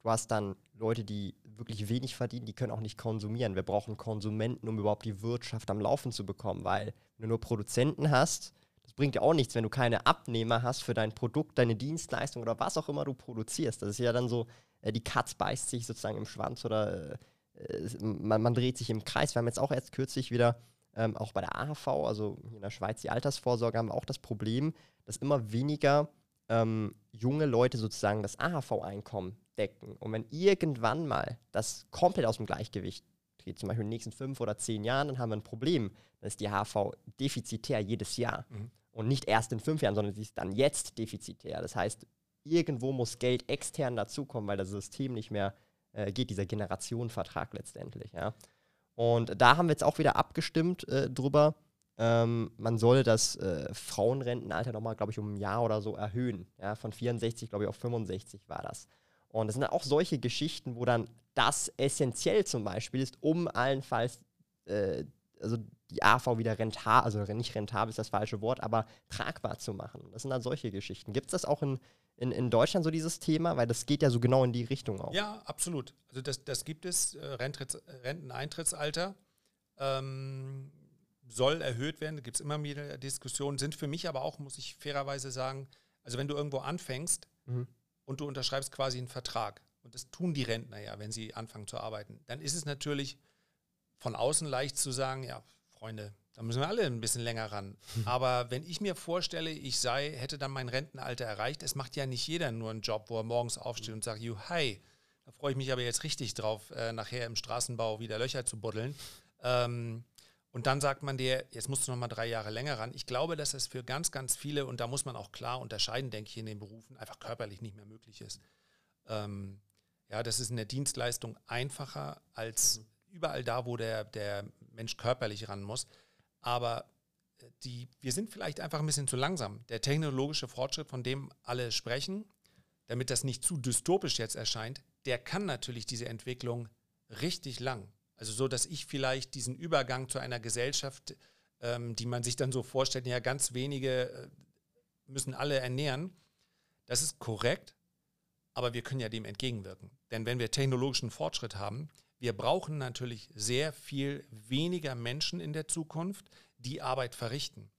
S2: du hast dann Leute, die wirklich wenig verdienen, die können auch nicht konsumieren. Wir brauchen Konsumenten, um überhaupt die Wirtschaft am Laufen zu bekommen, weil wenn du nur Produzenten hast, das bringt dir auch nichts, wenn du keine Abnehmer hast für dein Produkt, deine Dienstleistung oder was auch immer du produzierst. Das ist ja dann so, äh, die Katz beißt sich sozusagen im Schwanz oder äh, man, man, dreht sich im Kreis. Wir haben jetzt auch erst kürzlich wieder, ähm, auch bei der AHV, also in der Schweiz die Altersvorsorge, haben wir auch das Problem, dass immer weniger ähm, junge Leute sozusagen das AHV-Einkommen decken. Und wenn irgendwann mal das komplett aus dem Gleichgewicht dreht, zum Beispiel in den nächsten fünf oder zehn Jahren, dann haben wir ein Problem. Dann ist die AHV defizitär jedes Jahr. Mhm. Und nicht erst in fünf Jahren, sondern sie ist dann jetzt defizitär. Das heißt, irgendwo muss Geld extern dazukommen, weil das System nicht mehr äh, geht, dieser Generationenvertrag letztendlich. Ja. Und da haben wir jetzt auch wieder abgestimmt äh, drüber. Ähm, man soll das äh, Frauenrentenalter nochmal, glaube ich, um ein Jahr oder so erhöhen. Ja, von 64, glaube ich, auf 65 war das. Und das sind dann auch solche Geschichten, wo dann das essentiell zum Beispiel ist, um allenfalls äh, also die AV wieder rentabel, also nicht rentabel ist das falsche Wort, aber tragbar zu machen. Das sind dann solche Geschichten. Gibt es das auch in, in, in Deutschland so dieses Thema? Weil das geht ja so genau in die Richtung auch.
S1: Ja, absolut. Also das, das gibt es. Äh, Renteneintrittsalter ähm, soll erhöht werden. Da gibt es immer wieder Diskussionen. Sind für mich aber auch, muss ich fairerweise sagen, also wenn du irgendwo anfängst mhm. Und du unterschreibst quasi einen Vertrag, und das tun die Rentner ja, wenn sie anfangen zu arbeiten, dann ist es natürlich von außen leicht zu sagen, ja, Freunde, da müssen wir alle ein bisschen länger ran. (laughs) Aber wenn ich mir vorstelle, ich sei, hätte dann mein Rentenalter erreicht, es macht ja nicht jeder nur einen Job, wo er morgens aufsteht und sagt, you, hi, da freue ich mich aber jetzt richtig drauf, äh, nachher im Straßenbau wieder Löcher zu buddeln. Ähm, und dann sagt man dir, jetzt musst du noch mal drei Jahre länger ran. Ich glaube, dass das für ganz, ganz viele, und da muss man auch klar unterscheiden, denke ich, in den Berufen, einfach körperlich nicht mehr möglich ist. Ähm, ja, das ist in der Dienstleistung einfacher als mhm überall da, wo der, der Mensch körperlich ran muss. Aber äh, die, wir sind vielleicht einfach ein bisschen zu langsam. Der technologische Fortschritt, von dem alle sprechen, damit das nicht zu dystopisch jetzt erscheint, der kann natürlich diese Entwicklung richtig lang. Also so, dass ich vielleicht diesen Übergang zu einer Gesellschaft, ähm, die man sich dann so vorstellt, ja ganz wenige äh, müssen alle ernähren, das ist korrekt, aber wir können ja dem entgegenwirken. Denn wenn wir technologischen Fortschritt haben, wir brauchen natürlich sehr viel weniger Menschen in der Zukunft, die Arbeit verrichten,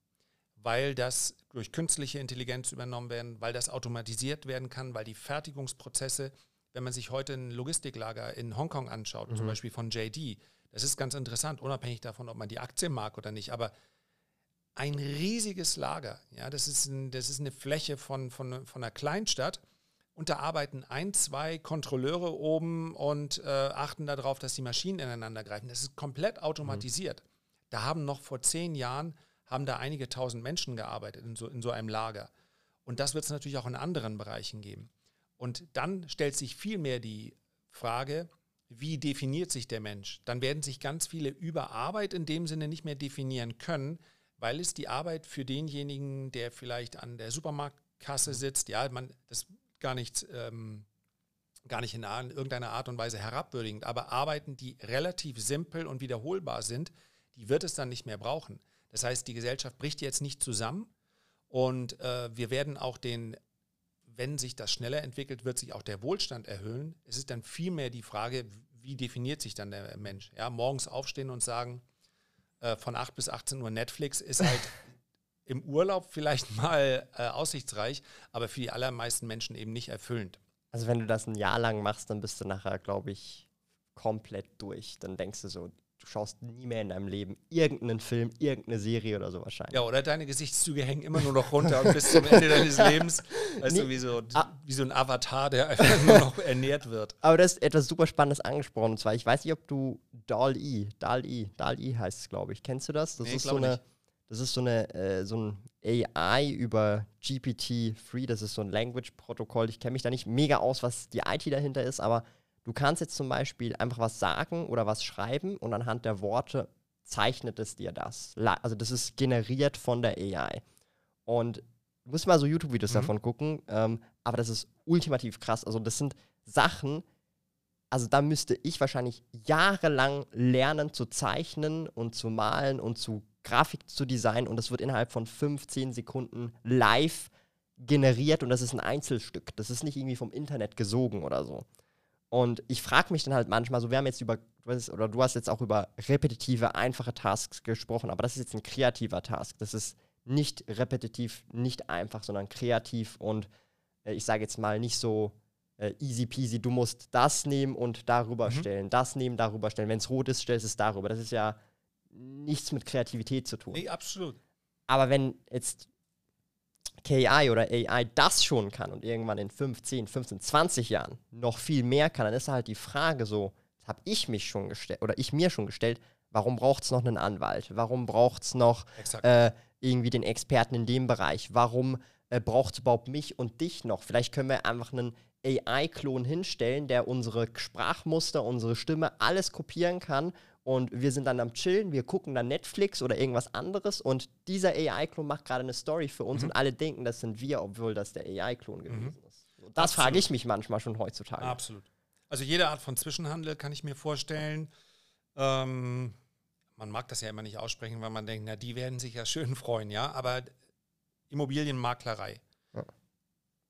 S1: weil das durch künstliche Intelligenz übernommen werden, weil das automatisiert werden kann, weil die Fertigungsprozesse, wenn man sich heute ein Logistiklager in Hongkong anschaut, mhm. zum Beispiel von JD, das ist ganz interessant, unabhängig davon, ob man die Aktie mag oder nicht, aber ein riesiges Lager, ja, das ist, ein, das ist eine Fläche von, von, von einer Kleinstadt und da arbeiten ein, zwei Kontrolleure oben und äh, achten darauf, dass die Maschinen ineinander greifen. Das ist komplett automatisiert. Mhm. Da haben noch vor zehn Jahren, haben da einige tausend Menschen gearbeitet in so, in so einem Lager. Und das wird es natürlich auch in anderen Bereichen geben. Und dann stellt sich vielmehr die Frage, wie definiert sich der Mensch? Dann werden sich ganz viele über Arbeit in dem Sinne nicht mehr definieren können, weil es die Arbeit für denjenigen, der vielleicht an der Supermarktkasse sitzt, ja, man, das gar nicht, ähm, gar nicht in, in irgendeiner Art und Weise herabwürdigend, aber Arbeiten, die relativ simpel und wiederholbar sind, die wird es dann nicht mehr brauchen. Das heißt, die Gesellschaft bricht jetzt nicht zusammen und äh, wir werden auch den, wenn sich das schneller entwickelt, wird sich auch der Wohlstand erhöhen. Es ist dann vielmehr die Frage, wie definiert sich dann der Mensch? Ja, morgens aufstehen und sagen, äh, von 8 bis 18 Uhr Netflix ist halt (laughs) im Urlaub vielleicht mal äh, aussichtsreich, aber für die allermeisten Menschen eben nicht erfüllend.
S2: Also wenn du das ein Jahr lang machst, dann bist du nachher, glaube ich, komplett durch. Dann denkst du so, du schaust nie mehr in deinem Leben irgendeinen Film, irgendeine Serie oder so wahrscheinlich.
S1: Ja, oder deine Gesichtszüge hängen immer nur noch runter und (laughs) bis zum Ende deines Lebens, weißt nee. du, wie so, ah. wie so ein Avatar, der einfach nur noch ernährt wird.
S2: Aber das ist etwas super Spannendes angesprochen. Und zwar, ich weiß nicht, ob du DAL-E, DAL-E, DAL-E heißt es, glaube ich. Kennst du das? Das nee, ist so eine... Nicht das ist so, eine, äh, so ein AI über GPT-3, das ist so ein Language-Protokoll. Ich kenne mich da nicht mega aus, was die IT dahinter ist, aber du kannst jetzt zum Beispiel einfach was sagen oder was schreiben und anhand der Worte zeichnet es dir das. Also das ist generiert von der AI. Und du musst mal so YouTube-Videos mhm. davon gucken, ähm, aber das ist ultimativ krass. Also das sind Sachen, also da müsste ich wahrscheinlich jahrelang lernen zu zeichnen und zu malen und zu Grafik zu designen und das wird innerhalb von 15 Sekunden live generiert und das ist ein Einzelstück. Das ist nicht irgendwie vom Internet gesogen oder so. Und ich frage mich dann halt manchmal, so wir haben jetzt über, oder du hast jetzt auch über repetitive, einfache Tasks gesprochen, aber das ist jetzt ein kreativer Task. Das ist nicht repetitiv, nicht einfach, sondern kreativ und äh, ich sage jetzt mal nicht so äh, easy peasy, du musst das nehmen und darüber mhm. stellen, das nehmen, darüber stellen. Wenn es rot ist, stellst du es darüber. Das ist ja nichts mit Kreativität zu tun.
S1: Nee, absolut.
S2: Aber wenn jetzt KI oder AI das schon kann und irgendwann in 5, 10, 15, 20 Jahren noch viel mehr kann, dann ist halt die Frage so, das habe ich mich schon gestellt oder ich mir schon gestellt, warum braucht es noch einen Anwalt? Warum braucht es noch äh, irgendwie den Experten in dem Bereich? Warum äh, braucht es überhaupt mich und dich noch? Vielleicht können wir einfach einen AI-Klon hinstellen, der unsere Sprachmuster, unsere Stimme, alles kopieren kann und wir sind dann am Chillen, wir gucken dann Netflix oder irgendwas anderes und dieser AI-Klon macht gerade eine Story für uns mhm. und alle denken, das sind wir, obwohl das der AI-Klon gewesen mhm. ist. Das frage ich mich manchmal schon heutzutage.
S1: Absolut. Also jede Art von Zwischenhandel kann ich mir vorstellen. Ähm, man mag das ja immer nicht aussprechen, weil man denkt, na, die werden sich ja schön freuen, ja. Aber Immobilienmaklerei, ja.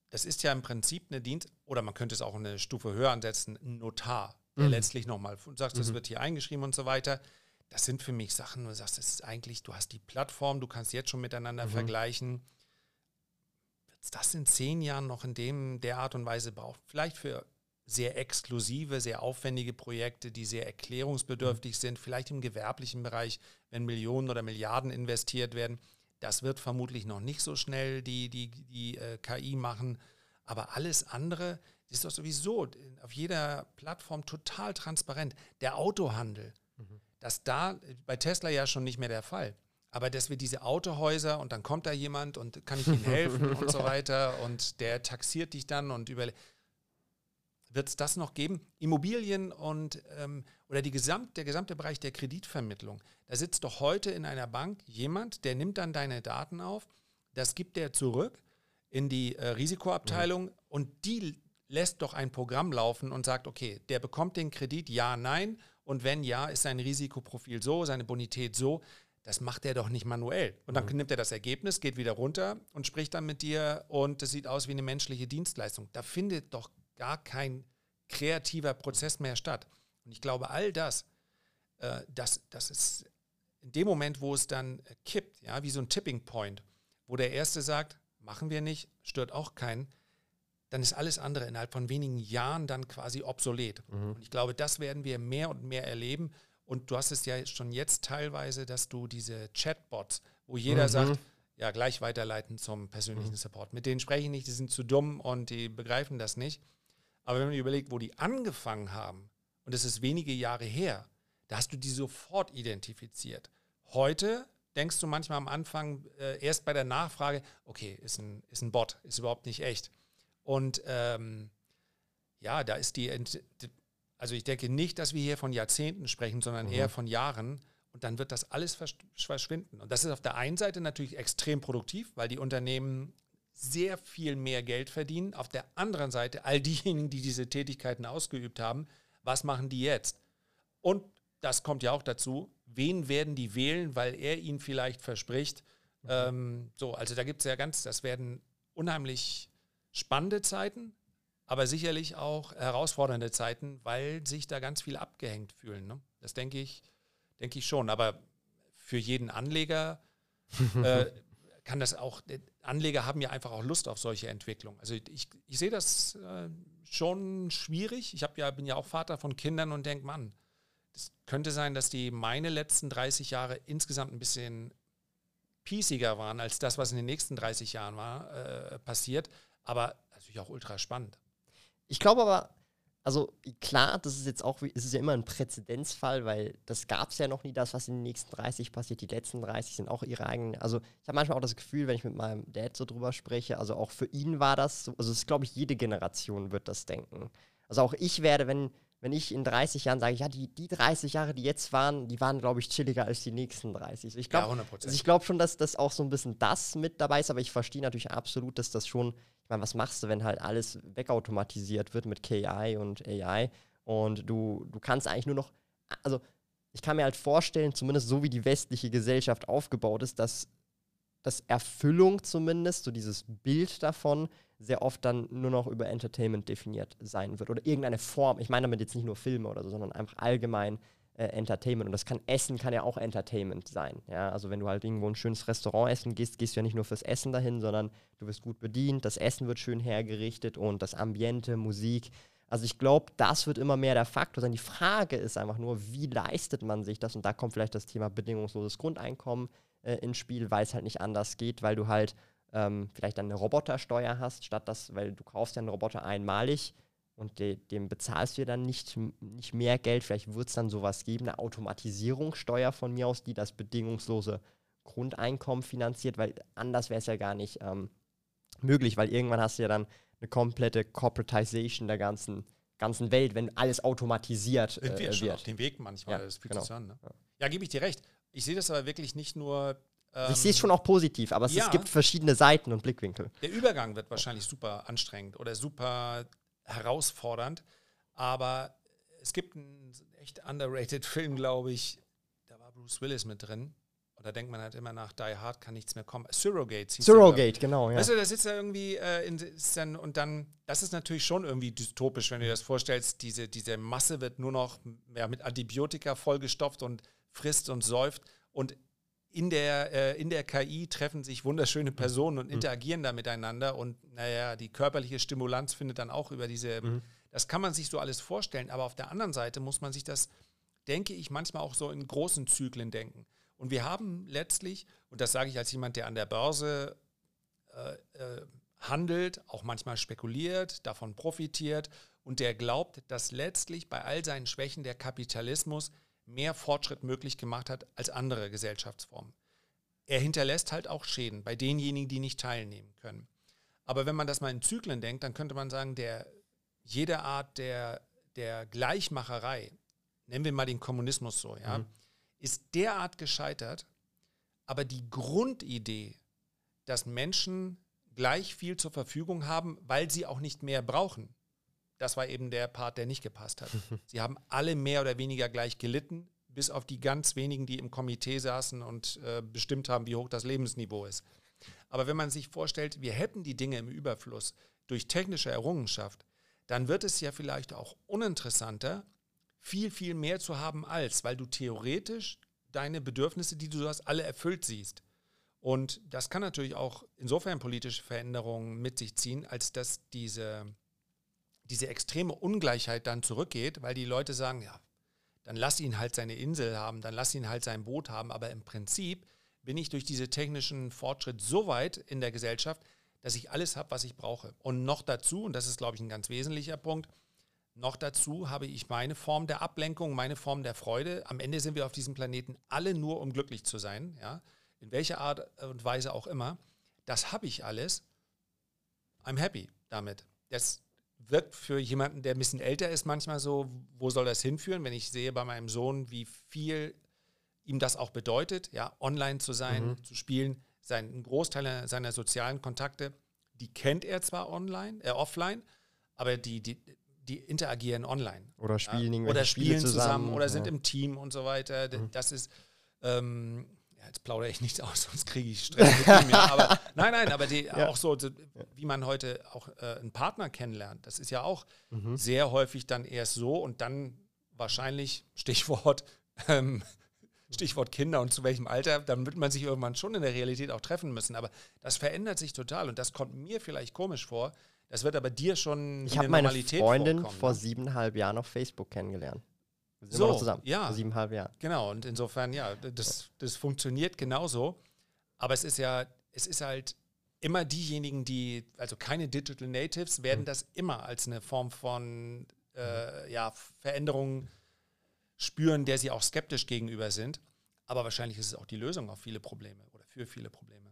S1: das ist ja im Prinzip eine Dienst, oder man könnte es auch eine Stufe höher ansetzen, ein Notar der mhm. letztlich nochmal sagst, das mhm. wird hier eingeschrieben und so weiter. Das sind für mich Sachen, wo du sagst, das ist eigentlich, du hast die Plattform, du kannst jetzt schon miteinander mhm. vergleichen. Wird es das in zehn Jahren noch in dem, der Art und Weise brauchen? Vielleicht für sehr exklusive, sehr aufwendige Projekte, die sehr erklärungsbedürftig mhm. sind, vielleicht im gewerblichen Bereich, wenn Millionen oder Milliarden investiert werden. Das wird vermutlich noch nicht so schnell die, die, die äh, KI machen. Aber alles andere, ist doch sowieso auf jeder Plattform total transparent. Der Autohandel, mhm. das da bei Tesla ja schon nicht mehr der Fall. Aber dass wir diese Autohäuser und dann kommt da jemand und kann ich ihm helfen (laughs) und so weiter und der taxiert dich dann und über wird es das noch geben? Immobilien und ähm, oder die gesamt, der gesamte Bereich der Kreditvermittlung. Da sitzt doch heute in einer Bank jemand, der nimmt dann deine Daten auf, das gibt der zurück in die äh, Risikoabteilung mhm. und die lässt doch ein Programm laufen und sagt, okay, der bekommt den Kredit, ja, nein. Und wenn ja, ist sein Risikoprofil so, seine Bonität so. Das macht er doch nicht manuell. Und dann mhm. nimmt er das Ergebnis, geht wieder runter und spricht dann mit dir und das sieht aus wie eine menschliche Dienstleistung. Da findet doch gar kein kreativer Prozess mehr statt. Und ich glaube, all das, äh, das, das ist in dem Moment, wo es dann kippt, ja, wie so ein Tipping Point, wo der Erste sagt, machen wir nicht, stört auch keinen, dann ist alles andere innerhalb von wenigen Jahren dann quasi obsolet. Mhm. Und ich glaube, das werden wir mehr und mehr erleben. Und du hast es ja schon jetzt teilweise, dass du diese Chatbots, wo jeder mhm. sagt, ja gleich weiterleiten zum persönlichen mhm. Support. Mit denen spreche ich nicht, die sind zu dumm und die begreifen das nicht. Aber wenn man überlegt, wo die angefangen haben, und das ist wenige Jahre her, da hast du die sofort identifiziert. Heute denkst du manchmal am Anfang äh, erst bei der Nachfrage, okay, ist ein, ist ein Bot, ist überhaupt nicht echt. Und ähm, ja, da ist die, also ich denke nicht, dass wir hier von Jahrzehnten sprechen, sondern mhm. eher von Jahren. Und dann wird das alles verschwinden. Und das ist auf der einen Seite natürlich extrem produktiv, weil die Unternehmen sehr viel mehr Geld verdienen. Auf der anderen Seite, all diejenigen, die diese Tätigkeiten ausgeübt haben, was machen die jetzt? Und das kommt ja auch dazu, wen werden die wählen, weil er ihnen vielleicht verspricht. Mhm. Ähm, so, also da gibt es ja ganz, das werden unheimlich spannende Zeiten, aber sicherlich auch herausfordernde Zeiten, weil sich da ganz viel abgehängt fühlen. Ne? Das denke ich, denke ich schon. Aber für jeden Anleger (laughs) äh, kann das auch, Anleger haben ja einfach auch Lust auf solche Entwicklungen. Also ich, ich sehe das äh, schon schwierig. Ich ja, bin ja auch Vater von Kindern und denke, Mann, es könnte sein, dass die meine letzten 30 Jahre insgesamt ein bisschen piesiger waren als das, was in den nächsten 30 Jahren war, äh, passiert. Aber natürlich auch ultra spannend.
S2: Ich glaube aber, also klar, das ist jetzt auch, es ist ja immer ein Präzedenzfall, weil das gab es ja noch nie, das, was in den nächsten 30 passiert. Die letzten 30 sind auch ihre eigenen. Also ich habe manchmal auch das Gefühl, wenn ich mit meinem Dad so drüber spreche, also auch für ihn war das, so, also es ist, glaube ich, jede Generation wird das denken. Also auch ich werde, wenn, wenn ich in 30 Jahren sage, ja, die, die 30 Jahre, die jetzt waren, die waren, glaube ich, chilliger als die nächsten 30. Ich glaube ja, also glaub schon, dass das auch so ein bisschen das mit dabei ist, aber ich verstehe natürlich absolut, dass das schon ich meine, was machst du, wenn halt alles wegautomatisiert wird mit KI und AI und du, du kannst eigentlich nur noch, also ich kann mir halt vorstellen, zumindest so wie die westliche Gesellschaft aufgebaut ist, dass das Erfüllung zumindest, so dieses Bild davon, sehr oft dann nur noch über Entertainment definiert sein wird oder irgendeine Form. Ich meine damit jetzt nicht nur Filme oder so, sondern einfach allgemein äh, Entertainment. Und das kann Essen kann ja auch Entertainment sein. Ja? Also wenn du halt irgendwo ein schönes Restaurant essen gehst, gehst du ja nicht nur fürs Essen dahin, sondern du wirst gut bedient, das Essen wird schön hergerichtet und das Ambiente, Musik. Also ich glaube, das wird immer mehr der Faktor sein. Die Frage ist einfach nur, wie leistet man sich das? Und da kommt vielleicht das Thema bedingungsloses Grundeinkommen äh, ins Spiel, weil es halt nicht anders geht, weil du halt ähm, vielleicht dann eine Robotersteuer hast, statt das, weil du kaufst ja einen Roboter einmalig und de, dem bezahlst du dann nicht, nicht mehr Geld. Vielleicht wird es dann sowas geben, eine Automatisierungssteuer von mir aus, die das bedingungslose Grundeinkommen finanziert, weil anders wäre es ja gar nicht ähm, möglich, weil irgendwann hast du ja dann eine komplette Corporatization der ganzen, ganzen Welt, wenn alles automatisiert
S1: äh, wir schon auf dem Weg manchmal, ja, das fühlt genau. sich an. Ne? Ja, ja gebe ich dir recht. Ich sehe das aber wirklich nicht nur
S2: ähm, ich sehe es schon auch positiv, aber es, ja, es, gibt verschiedene Seiten und Blickwinkel.
S1: Der Übergang wird wahrscheinlich super anstrengend oder super herausfordernd. Aber es gibt einen echt underrated (laughs) Film, glaube ich. Da war Bruce Willis mit drin. Und da denkt man halt immer nach Die Hard kann nichts mehr kommen. Surrogate.
S2: Surrogate, genau,
S1: ja. Weißt du, da sitzt er irgendwie äh, in, dann, und dann, das ist natürlich schon irgendwie dystopisch, wenn du dir das vorstellst, diese, diese Masse wird nur noch ja, mit Antibiotika vollgestopft und frisst und säuft. Und in der, äh, in der KI treffen sich wunderschöne Personen und mhm. interagieren mhm. da miteinander und naja, die körperliche Stimulanz findet dann auch über diese, mhm. das kann man sich so alles vorstellen, aber auf der anderen Seite muss man sich das, denke ich, manchmal auch so in großen Zyklen denken. Und wir haben letztlich, und das sage ich als jemand, der an der Börse äh, äh, handelt, auch manchmal spekuliert, davon profitiert und der glaubt, dass letztlich bei all seinen Schwächen der Kapitalismus mehr Fortschritt möglich gemacht hat als andere Gesellschaftsformen. Er hinterlässt halt auch Schäden bei denjenigen, die nicht teilnehmen können. Aber wenn man das mal in Zyklen denkt, dann könnte man sagen, der, jede Art der, der Gleichmacherei, nennen wir mal den Kommunismus so, ja, mhm. ist derart gescheitert, aber die Grundidee, dass Menschen gleich viel zur Verfügung haben, weil sie auch nicht mehr brauchen, das war eben der Part, der nicht gepasst hat. (laughs) Sie haben alle mehr oder weniger gleich gelitten, bis auf die ganz wenigen, die im Komitee saßen und äh, bestimmt haben, wie hoch das Lebensniveau ist. Aber wenn man sich vorstellt, wir hätten die Dinge im Überfluss durch technische Errungenschaft, dann wird es ja vielleicht auch uninteressanter, viel, viel mehr zu haben als, weil du theoretisch deine Bedürfnisse, die du hast, alle erfüllt siehst. Und das kann natürlich auch insofern politische Veränderungen mit sich ziehen, als dass diese diese extreme Ungleichheit dann zurückgeht, weil die Leute sagen, ja, dann lass ihn halt seine Insel haben, dann lass ihn halt sein Boot haben, aber im Prinzip bin ich durch diese technischen Fortschritt so weit in der Gesellschaft, dass ich alles habe, was ich brauche. Und noch dazu, und das ist, glaube ich, ein ganz wesentlicher Punkt, noch dazu habe ich meine Form der Ablenkung, meine Form der Freude. Am Ende sind wir auf diesem Planeten alle nur, um glücklich zu sein, ja, in welcher Art und Weise auch immer. Das habe ich alles. I'm happy damit. Das wirkt für jemanden, der ein bisschen älter ist, manchmal so, wo soll das hinführen, wenn ich sehe bei meinem Sohn, wie viel ihm das auch bedeutet, ja, online zu sein, mhm. zu spielen. Sein, ein Großteil seiner sozialen Kontakte, die kennt er zwar online, äh, offline, aber die, die, die interagieren online.
S2: Oder spielen
S1: ja, Oder spielen zusammen, zusammen, oder ja. sind im Team und so weiter. Mhm. Das ist, ähm, jetzt plaudere ich nichts aus, (laughs) sonst kriege ich Stress mit ihm. Ja, aber, (laughs) nein, nein, aber die, auch so, wie man heute auch äh, einen Partner kennenlernt, das ist ja auch mhm. sehr häufig dann erst so und dann wahrscheinlich, Stichwort, (laughs) ähm, Stichwort Kinder und zu welchem Alter, dann wird man sich irgendwann schon in der Realität auch treffen müssen. Aber das verändert sich total und das kommt mir vielleicht komisch vor. Das wird aber dir schon
S2: ich habe meine Freundin vor ne? siebeneinhalb Jahren auf Facebook kennengelernt.
S1: Wir sind so, noch zusammen. Ja. Siebeneinhalb Jahren. Genau, und insofern, ja, das, das funktioniert genauso. Aber es ist ja, es ist halt immer diejenigen, die, also keine Digital Natives, werden mhm. das immer als eine Form von äh, ja, Veränderung spüren, der sie auch skeptisch gegenüber sind. Aber wahrscheinlich ist es auch die Lösung auf viele Probleme oder für viele Probleme.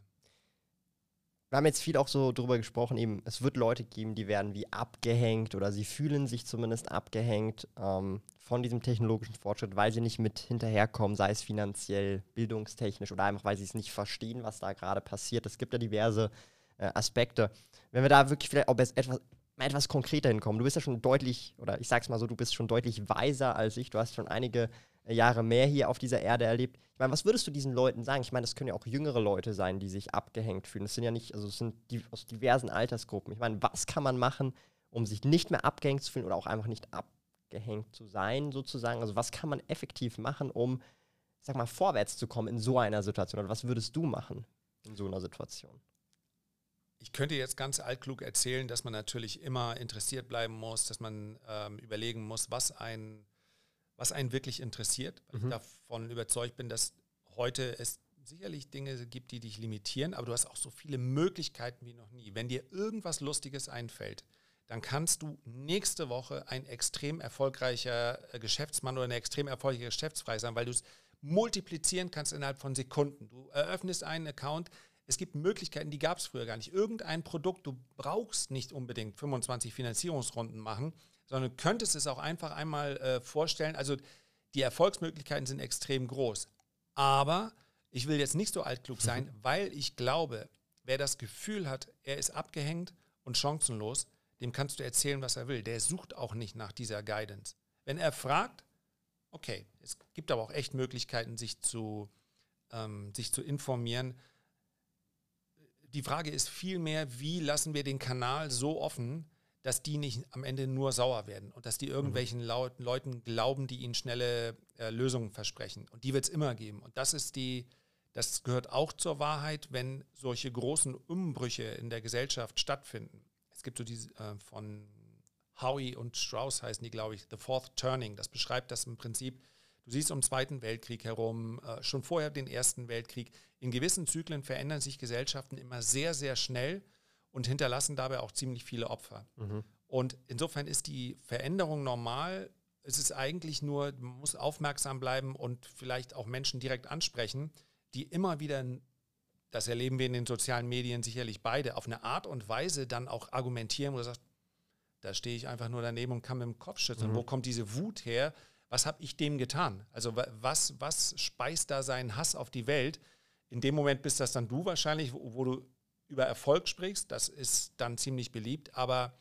S2: Wir haben jetzt viel auch so drüber gesprochen, eben, es wird Leute geben, die werden wie abgehängt oder sie fühlen sich zumindest abgehängt ähm, von diesem technologischen Fortschritt, weil sie nicht mit hinterherkommen, sei es finanziell, bildungstechnisch oder einfach, weil sie es nicht verstehen, was da gerade passiert. Es gibt ja diverse äh, Aspekte. Wenn wir da wirklich vielleicht auch etwas, etwas konkreter hinkommen. Du bist ja schon deutlich, oder ich sag's mal so, du bist schon deutlich weiser als ich. Du hast schon einige Jahre mehr hier auf dieser Erde erlebt. Ich meine, was würdest du diesen Leuten sagen? Ich meine, das können ja auch jüngere Leute sein, die sich abgehängt fühlen. Das sind ja nicht, also es sind die, aus diversen Altersgruppen. Ich meine, was kann man machen, um sich nicht mehr abgehängt zu fühlen oder auch einfach nicht abgehängt zu sein, sozusagen? Also was kann man effektiv machen, um, sag mal, vorwärts zu kommen in so einer Situation? Oder was würdest du machen in so einer Situation?
S1: Ich könnte jetzt ganz altklug erzählen, dass man natürlich immer interessiert bleiben muss, dass man ähm, überlegen muss, was einen, was einen wirklich interessiert. Weil mhm. ich davon überzeugt bin, dass heute es sicherlich Dinge gibt, die dich limitieren, aber du hast auch so viele Möglichkeiten wie noch nie. Wenn dir irgendwas Lustiges einfällt, dann kannst du nächste Woche ein extrem erfolgreicher äh, Geschäftsmann oder eine extrem erfolgreiche Geschäftsfrei sein, weil du es multiplizieren kannst innerhalb von Sekunden. Du eröffnest einen Account, es gibt Möglichkeiten, die gab es früher gar nicht. Irgendein Produkt, du brauchst nicht unbedingt 25 Finanzierungsrunden machen, sondern du könntest es auch einfach einmal äh, vorstellen. Also die Erfolgsmöglichkeiten sind extrem groß. Aber ich will jetzt nicht so altklug sein, weil ich glaube, wer das Gefühl hat, er ist abgehängt und chancenlos, dem kannst du erzählen, was er will. Der sucht auch nicht nach dieser Guidance. Wenn er fragt, okay, es gibt aber auch echt Möglichkeiten, sich zu, ähm, sich zu informieren die Frage ist vielmehr, wie lassen wir den Kanal so offen, dass die nicht am Ende nur sauer werden und dass die irgendwelchen mhm. Laut Leuten glauben, die ihnen schnelle äh, Lösungen versprechen. Und die wird es immer geben. Und das ist die, das gehört auch zur Wahrheit, wenn solche großen Umbrüche in der Gesellschaft stattfinden. Es gibt so diese äh, von Howie und Strauss heißen die, glaube ich, The Fourth Turning. Das beschreibt das im Prinzip, Du siehst um den Zweiten Weltkrieg herum, äh, schon vorher den Ersten Weltkrieg. In gewissen Zyklen verändern sich Gesellschaften immer sehr, sehr schnell und hinterlassen dabei auch ziemlich viele Opfer. Mhm. Und insofern ist die Veränderung normal. Es ist eigentlich nur, man muss aufmerksam bleiben und vielleicht auch Menschen direkt ansprechen, die immer wieder, das erleben wir in den sozialen Medien sicherlich beide, auf eine Art und Weise dann auch argumentieren, wo du sagst, da stehe ich einfach nur daneben und kann mit dem Kopf schütteln. Mhm. Wo kommt diese Wut her? was habe ich dem getan? Also was, was speist da seinen Hass auf die Welt? In dem Moment bist das dann du wahrscheinlich, wo, wo du über Erfolg sprichst. Das ist dann ziemlich beliebt. Aber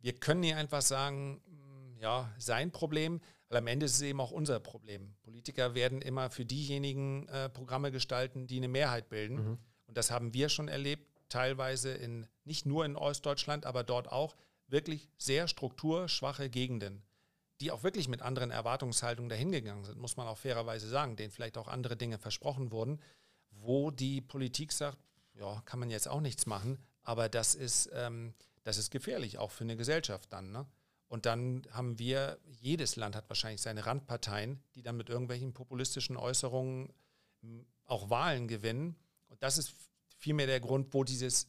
S1: wir können hier einfach sagen, hm, ja, sein Problem, weil am Ende ist es eben auch unser Problem. Politiker werden immer für diejenigen äh, Programme gestalten, die eine Mehrheit bilden. Mhm. Und das haben wir schon erlebt, teilweise in, nicht nur in Ostdeutschland, aber dort auch, wirklich sehr strukturschwache Gegenden die auch wirklich mit anderen Erwartungshaltungen dahingegangen sind, muss man auch fairerweise sagen, denen vielleicht auch andere Dinge versprochen wurden, wo die Politik sagt, ja, kann man jetzt auch nichts machen, aber das ist, ähm, das ist gefährlich, auch für eine Gesellschaft dann. Ne? Und dann haben wir, jedes Land hat wahrscheinlich seine Randparteien, die dann mit irgendwelchen populistischen Äußerungen auch Wahlen gewinnen. Und das ist vielmehr der Grund, wo dieses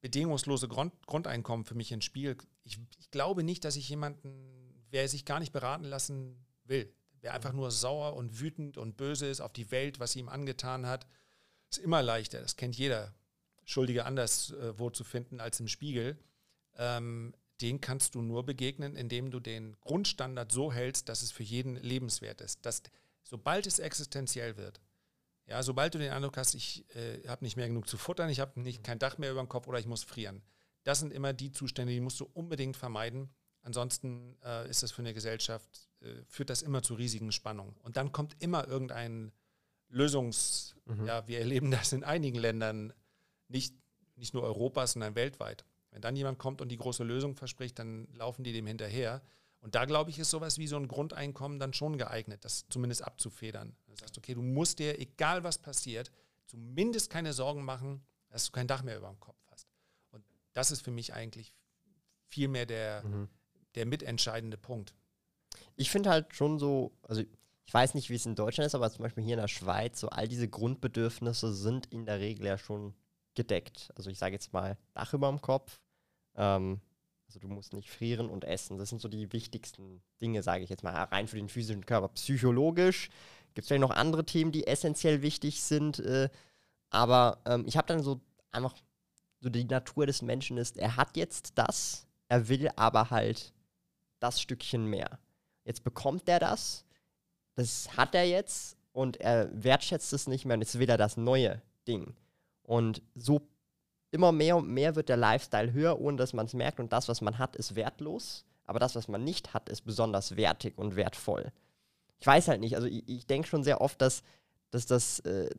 S1: bedingungslose Grund, Grundeinkommen für mich ins Spiel. Ich, ich glaube nicht, dass ich jemanden, wer sich gar nicht beraten lassen will, wer einfach nur sauer und wütend und böse ist auf die Welt, was sie ihm angetan hat, ist immer leichter. Das kennt jeder. Schuldige anders äh, zu finden als im Spiegel. Ähm, den kannst du nur begegnen, indem du den Grundstandard so hältst, dass es für jeden lebenswert ist. Dass, sobald es existenziell wird, ja, sobald du den Eindruck hast, ich äh, habe nicht mehr genug zu futtern, ich habe kein Dach mehr über dem Kopf oder ich muss frieren. Das sind immer die Zustände, die musst du unbedingt vermeiden. Ansonsten äh, ist das für eine Gesellschaft, äh, führt das immer zu riesigen Spannungen. Und dann kommt immer irgendein Lösungs, mhm. ja, wir erleben das in einigen Ländern, nicht, nicht nur Europas, sondern weltweit. Wenn dann jemand kommt und die große Lösung verspricht, dann laufen die dem hinterher. Und da glaube ich, ist sowas wie so ein Grundeinkommen dann schon geeignet, das zumindest abzufedern. Du sagst, okay, du musst dir, egal was passiert, zumindest keine Sorgen machen, dass du kein Dach mehr über dem Kopf hast. Und das ist für mich eigentlich viel mehr der, mhm. der mitentscheidende Punkt.
S2: Ich finde halt schon so, also ich weiß nicht, wie es in Deutschland ist, aber zum Beispiel hier in der Schweiz, so all diese Grundbedürfnisse sind in der Regel ja schon gedeckt. Also ich sage jetzt mal Dach über dem Kopf. Ähm, also du musst nicht frieren und essen. Das sind so die wichtigsten Dinge, sage ich jetzt mal, rein für den physischen Körper. Psychologisch gibt es vielleicht noch andere Themen, die essentiell wichtig sind. Äh, aber ähm, ich habe dann so einfach so die Natur des Menschen ist, er hat jetzt das, er will aber halt das Stückchen mehr. Jetzt bekommt er das, das hat er jetzt und er wertschätzt es nicht mehr und jetzt will er das neue Ding. Und so immer mehr und mehr wird der Lifestyle höher, ohne dass man es merkt. Und das, was man hat, ist wertlos. Aber das, was man nicht hat, ist besonders wertig und wertvoll. Ich weiß halt nicht. Also ich, ich denke schon sehr oft, dass, dass das, äh,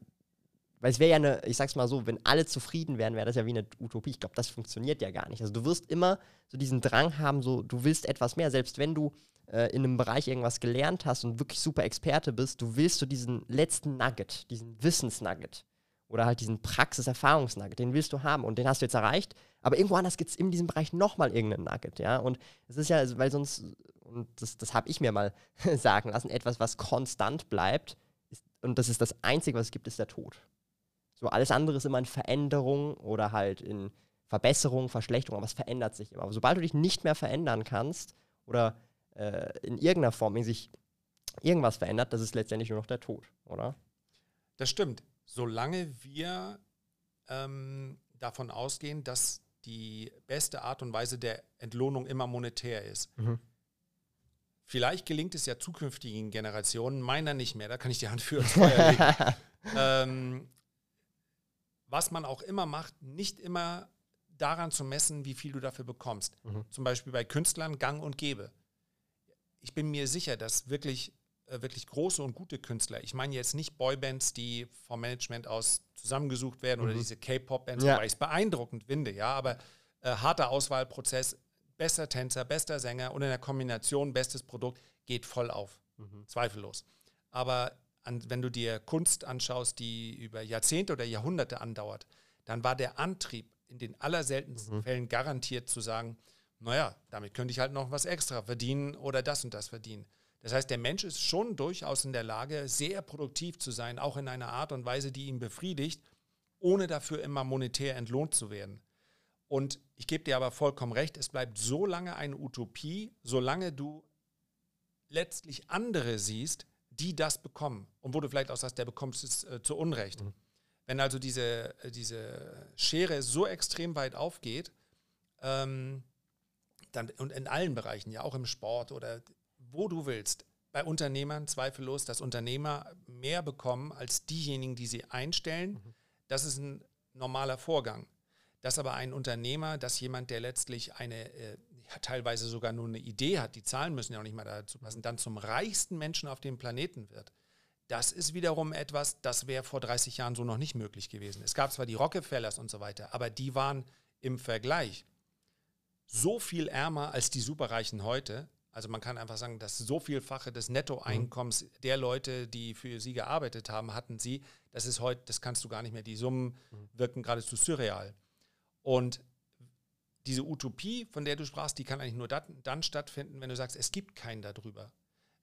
S2: weil es wäre ja eine, ich sag's mal so, wenn alle zufrieden wären, wäre das ja wie eine Utopie. Ich glaube, das funktioniert ja gar nicht. Also du wirst immer so diesen Drang haben, so du willst etwas mehr. Selbst wenn du äh, in einem Bereich irgendwas gelernt hast und wirklich super Experte bist, du willst so diesen letzten Nugget, diesen Wissensnugget oder halt diesen Praxis-Erfahrungsnugget, den willst du haben und den hast du jetzt erreicht, aber irgendwo anders gibt es in diesem Bereich nochmal irgendeinen Nugget, ja, und es ist ja, also, weil sonst, und das, das habe ich mir mal (laughs) sagen lassen, etwas, was konstant bleibt, ist, und das ist das Einzige, was es gibt, ist der Tod. So, alles andere ist immer in Veränderung oder halt in Verbesserung, Verschlechterung, aber es verändert sich immer. Aber sobald du dich nicht mehr verändern kannst oder äh, in irgendeiner Form sich irgendwas verändert, das ist letztendlich nur noch der Tod, oder?
S1: Das stimmt solange wir ähm, davon ausgehen, dass die beste Art und Weise der Entlohnung immer monetär ist. Mhm. Vielleicht gelingt es ja zukünftigen Generationen, meiner nicht mehr, da kann ich die Hand für (laughs) ähm, was man auch immer macht, nicht immer daran zu messen, wie viel du dafür bekommst. Mhm. Zum Beispiel bei Künstlern gang und gäbe. Ich bin mir sicher, dass wirklich äh, wirklich große und gute Künstler. Ich meine jetzt nicht Boybands, die vom Management aus zusammengesucht werden mhm. oder diese K-Pop-Bands, ja. weil ich es beeindruckend finde, ja, aber äh, harter Auswahlprozess, bester Tänzer, bester Sänger und in der Kombination bestes Produkt geht voll auf. Mhm. Zweifellos. Aber an, wenn du dir Kunst anschaust, die über Jahrzehnte oder Jahrhunderte andauert, dann war der Antrieb in den allerseltensten mhm. Fällen garantiert zu sagen, naja, damit könnte ich halt noch was extra verdienen oder das und das verdienen. Das heißt, der Mensch ist schon durchaus in der Lage, sehr produktiv zu sein, auch in einer Art und Weise, die ihn befriedigt, ohne dafür immer monetär entlohnt zu werden. Und ich gebe dir aber vollkommen recht, es bleibt so lange eine Utopie, solange du letztlich andere siehst, die das bekommen. Und wo du vielleicht auch sagst, der bekommst es äh, zu Unrecht. Mhm. Wenn also diese, äh, diese Schere so extrem weit aufgeht, ähm, dann, und in allen Bereichen, ja auch im Sport oder wo du willst. Bei Unternehmern zweifellos, dass Unternehmer mehr bekommen als diejenigen, die sie einstellen. Mhm. Das ist ein normaler Vorgang. Dass aber ein Unternehmer, dass jemand, der letztlich eine, äh, ja, teilweise sogar nur eine Idee hat, die Zahlen müssen ja auch nicht mal dazu passen, dann zum reichsten Menschen auf dem Planeten wird, das ist wiederum etwas, das wäre vor 30 Jahren so noch nicht möglich gewesen. Es gab zwar die Rockefellers und so weiter, aber die waren im Vergleich so viel ärmer als die Superreichen heute, also man kann einfach sagen, das so vielfache des Nettoeinkommens mhm. der Leute, die für sie gearbeitet haben, hatten sie. Das ist heute, das kannst du gar nicht mehr. Die Summen mhm. wirken geradezu surreal. Und diese Utopie, von der du sprachst, die kann eigentlich nur dann, dann stattfinden, wenn du sagst, es gibt keinen darüber.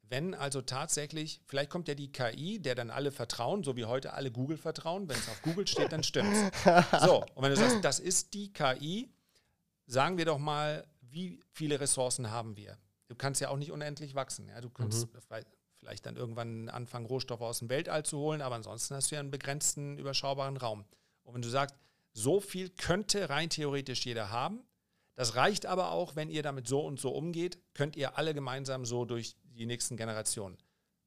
S1: wenn also tatsächlich, vielleicht kommt ja die KI, der dann alle vertrauen, so wie heute alle Google vertrauen. Wenn es auf Google steht, dann stimmt's. So, und wenn du sagst, das ist die KI, sagen wir doch mal, wie viele Ressourcen haben wir? Du kannst ja auch nicht unendlich wachsen. Ja? Du kannst mhm. vielleicht dann irgendwann anfangen, Rohstoffe aus dem Weltall zu holen, aber ansonsten hast du ja einen begrenzten, überschaubaren Raum. Und wenn du sagst, so viel könnte rein theoretisch jeder haben, das reicht aber auch, wenn ihr damit so und so umgeht, könnt ihr alle gemeinsam so durch die nächsten Generationen.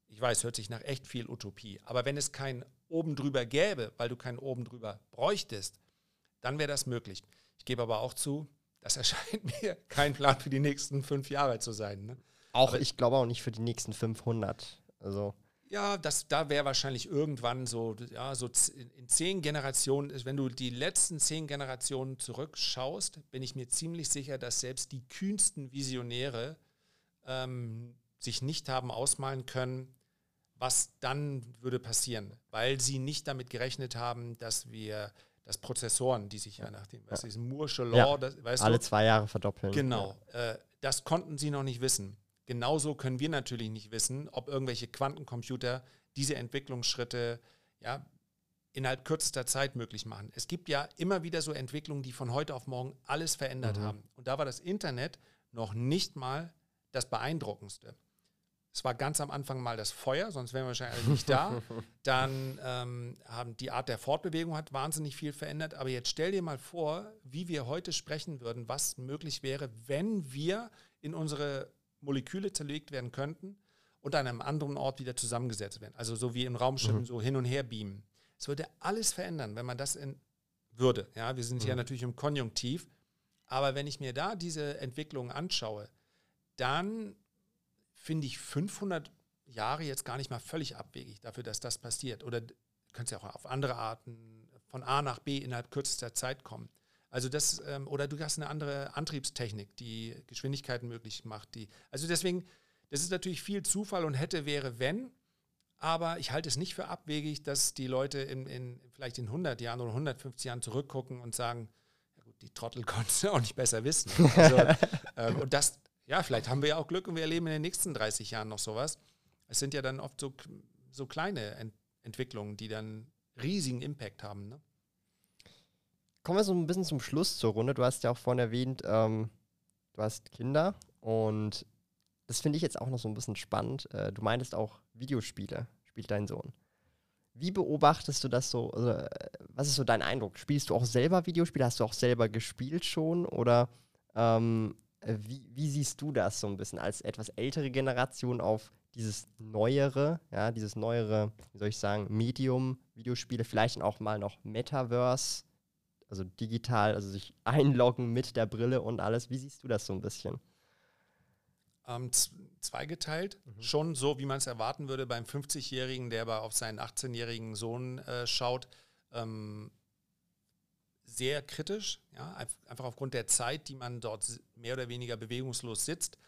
S1: Ich weiß, hört sich nach echt viel Utopie. Aber wenn es kein oben drüber gäbe, weil du kein oben drüber bräuchtest, dann wäre das möglich. Ich gebe aber auch zu, das erscheint (laughs) mir kein Plan für die nächsten fünf Jahre zu sein. Ne?
S2: Auch aber ich glaube auch nicht für die nächsten 500. Also
S1: ja, das, da wäre wahrscheinlich irgendwann so, ja, so in zehn Generationen, wenn du die letzten zehn Generationen zurückschaust, bin ich mir ziemlich sicher, dass selbst die kühnsten Visionäre ähm, sich nicht haben ausmalen können, was dann würde passieren, weil sie nicht damit gerechnet haben, dass wir dass Prozessoren, die sich ja nach dem, was ist Moore'sche Law, ja,
S2: das, weißt alle du, zwei Jahre verdoppeln.
S1: Genau, äh, das konnten sie noch nicht wissen. Genauso können wir natürlich nicht wissen, ob irgendwelche Quantencomputer diese Entwicklungsschritte ja, innerhalb kürzester Zeit möglich machen. Es gibt ja immer wieder so Entwicklungen, die von heute auf morgen alles verändert mhm. haben. Und da war das Internet noch nicht mal das Beeindruckendste. Es war ganz am Anfang mal das Feuer, sonst wären wir wahrscheinlich nicht da. (laughs) Dann ähm, haben die Art der Fortbewegung hat wahnsinnig viel verändert. Aber jetzt stell dir mal vor, wie wir heute sprechen würden, was möglich wäre, wenn wir in unsere Moleküle zerlegt werden könnten und an einem anderen Ort wieder zusammengesetzt werden. Also so wie im Raumschiff mhm. so hin und her beamen. Es würde alles verändern, wenn man das in würde. Ja, wir sind mhm. hier natürlich im Konjunktiv. Aber wenn ich mir da diese Entwicklung anschaue, dann finde ich 500 Jahre jetzt gar nicht mal völlig abwegig dafür, dass das passiert. Oder du kannst ja auch auf andere Arten von A nach B innerhalb kürzester Zeit kommen. Also das, ähm, oder du hast eine andere Antriebstechnik, die Geschwindigkeiten möglich macht. Die, also deswegen, das ist natürlich viel Zufall und hätte, wäre, wenn. Aber ich halte es nicht für abwegig, dass die Leute in, in vielleicht in 100 Jahren oder 150 Jahren zurückgucken und sagen, ja gut, die Trottel (laughs) konnten es auch nicht besser wissen. Also, (laughs) ähm, und das, ja, vielleicht haben wir ja auch Glück und wir erleben in den nächsten 30 Jahren noch sowas. Es sind ja dann oft so, so kleine Ent Entwicklungen, die dann riesigen Impact haben. Ne?
S2: Kommen wir so ein bisschen zum Schluss zur Runde. Du hast ja auch vorhin erwähnt, ähm, du hast Kinder und das finde ich jetzt auch noch so ein bisschen spannend. Äh, du meintest auch Videospiele, spielt dein Sohn. Wie beobachtest du das so? Also, äh, was ist so dein Eindruck? Spielst du auch selber Videospiele? Hast du auch selber gespielt schon? Oder ähm, äh, wie, wie, siehst du das so ein bisschen als etwas ältere Generation auf dieses neuere, ja, dieses neuere, wie soll ich sagen, Medium, Videospiele, vielleicht auch mal noch Metaverse, also digital, also sich (laughs) einloggen mit der Brille und alles. Wie siehst du das so ein bisschen?
S1: Ähm, zweigeteilt, mhm. schon so, wie man es erwarten würde beim 50-Jährigen, der aber auf seinen 18-jährigen Sohn äh, schaut. Ähm, sehr kritisch, ja, einfach aufgrund der Zeit, die man dort mehr oder weniger bewegungslos sitzt.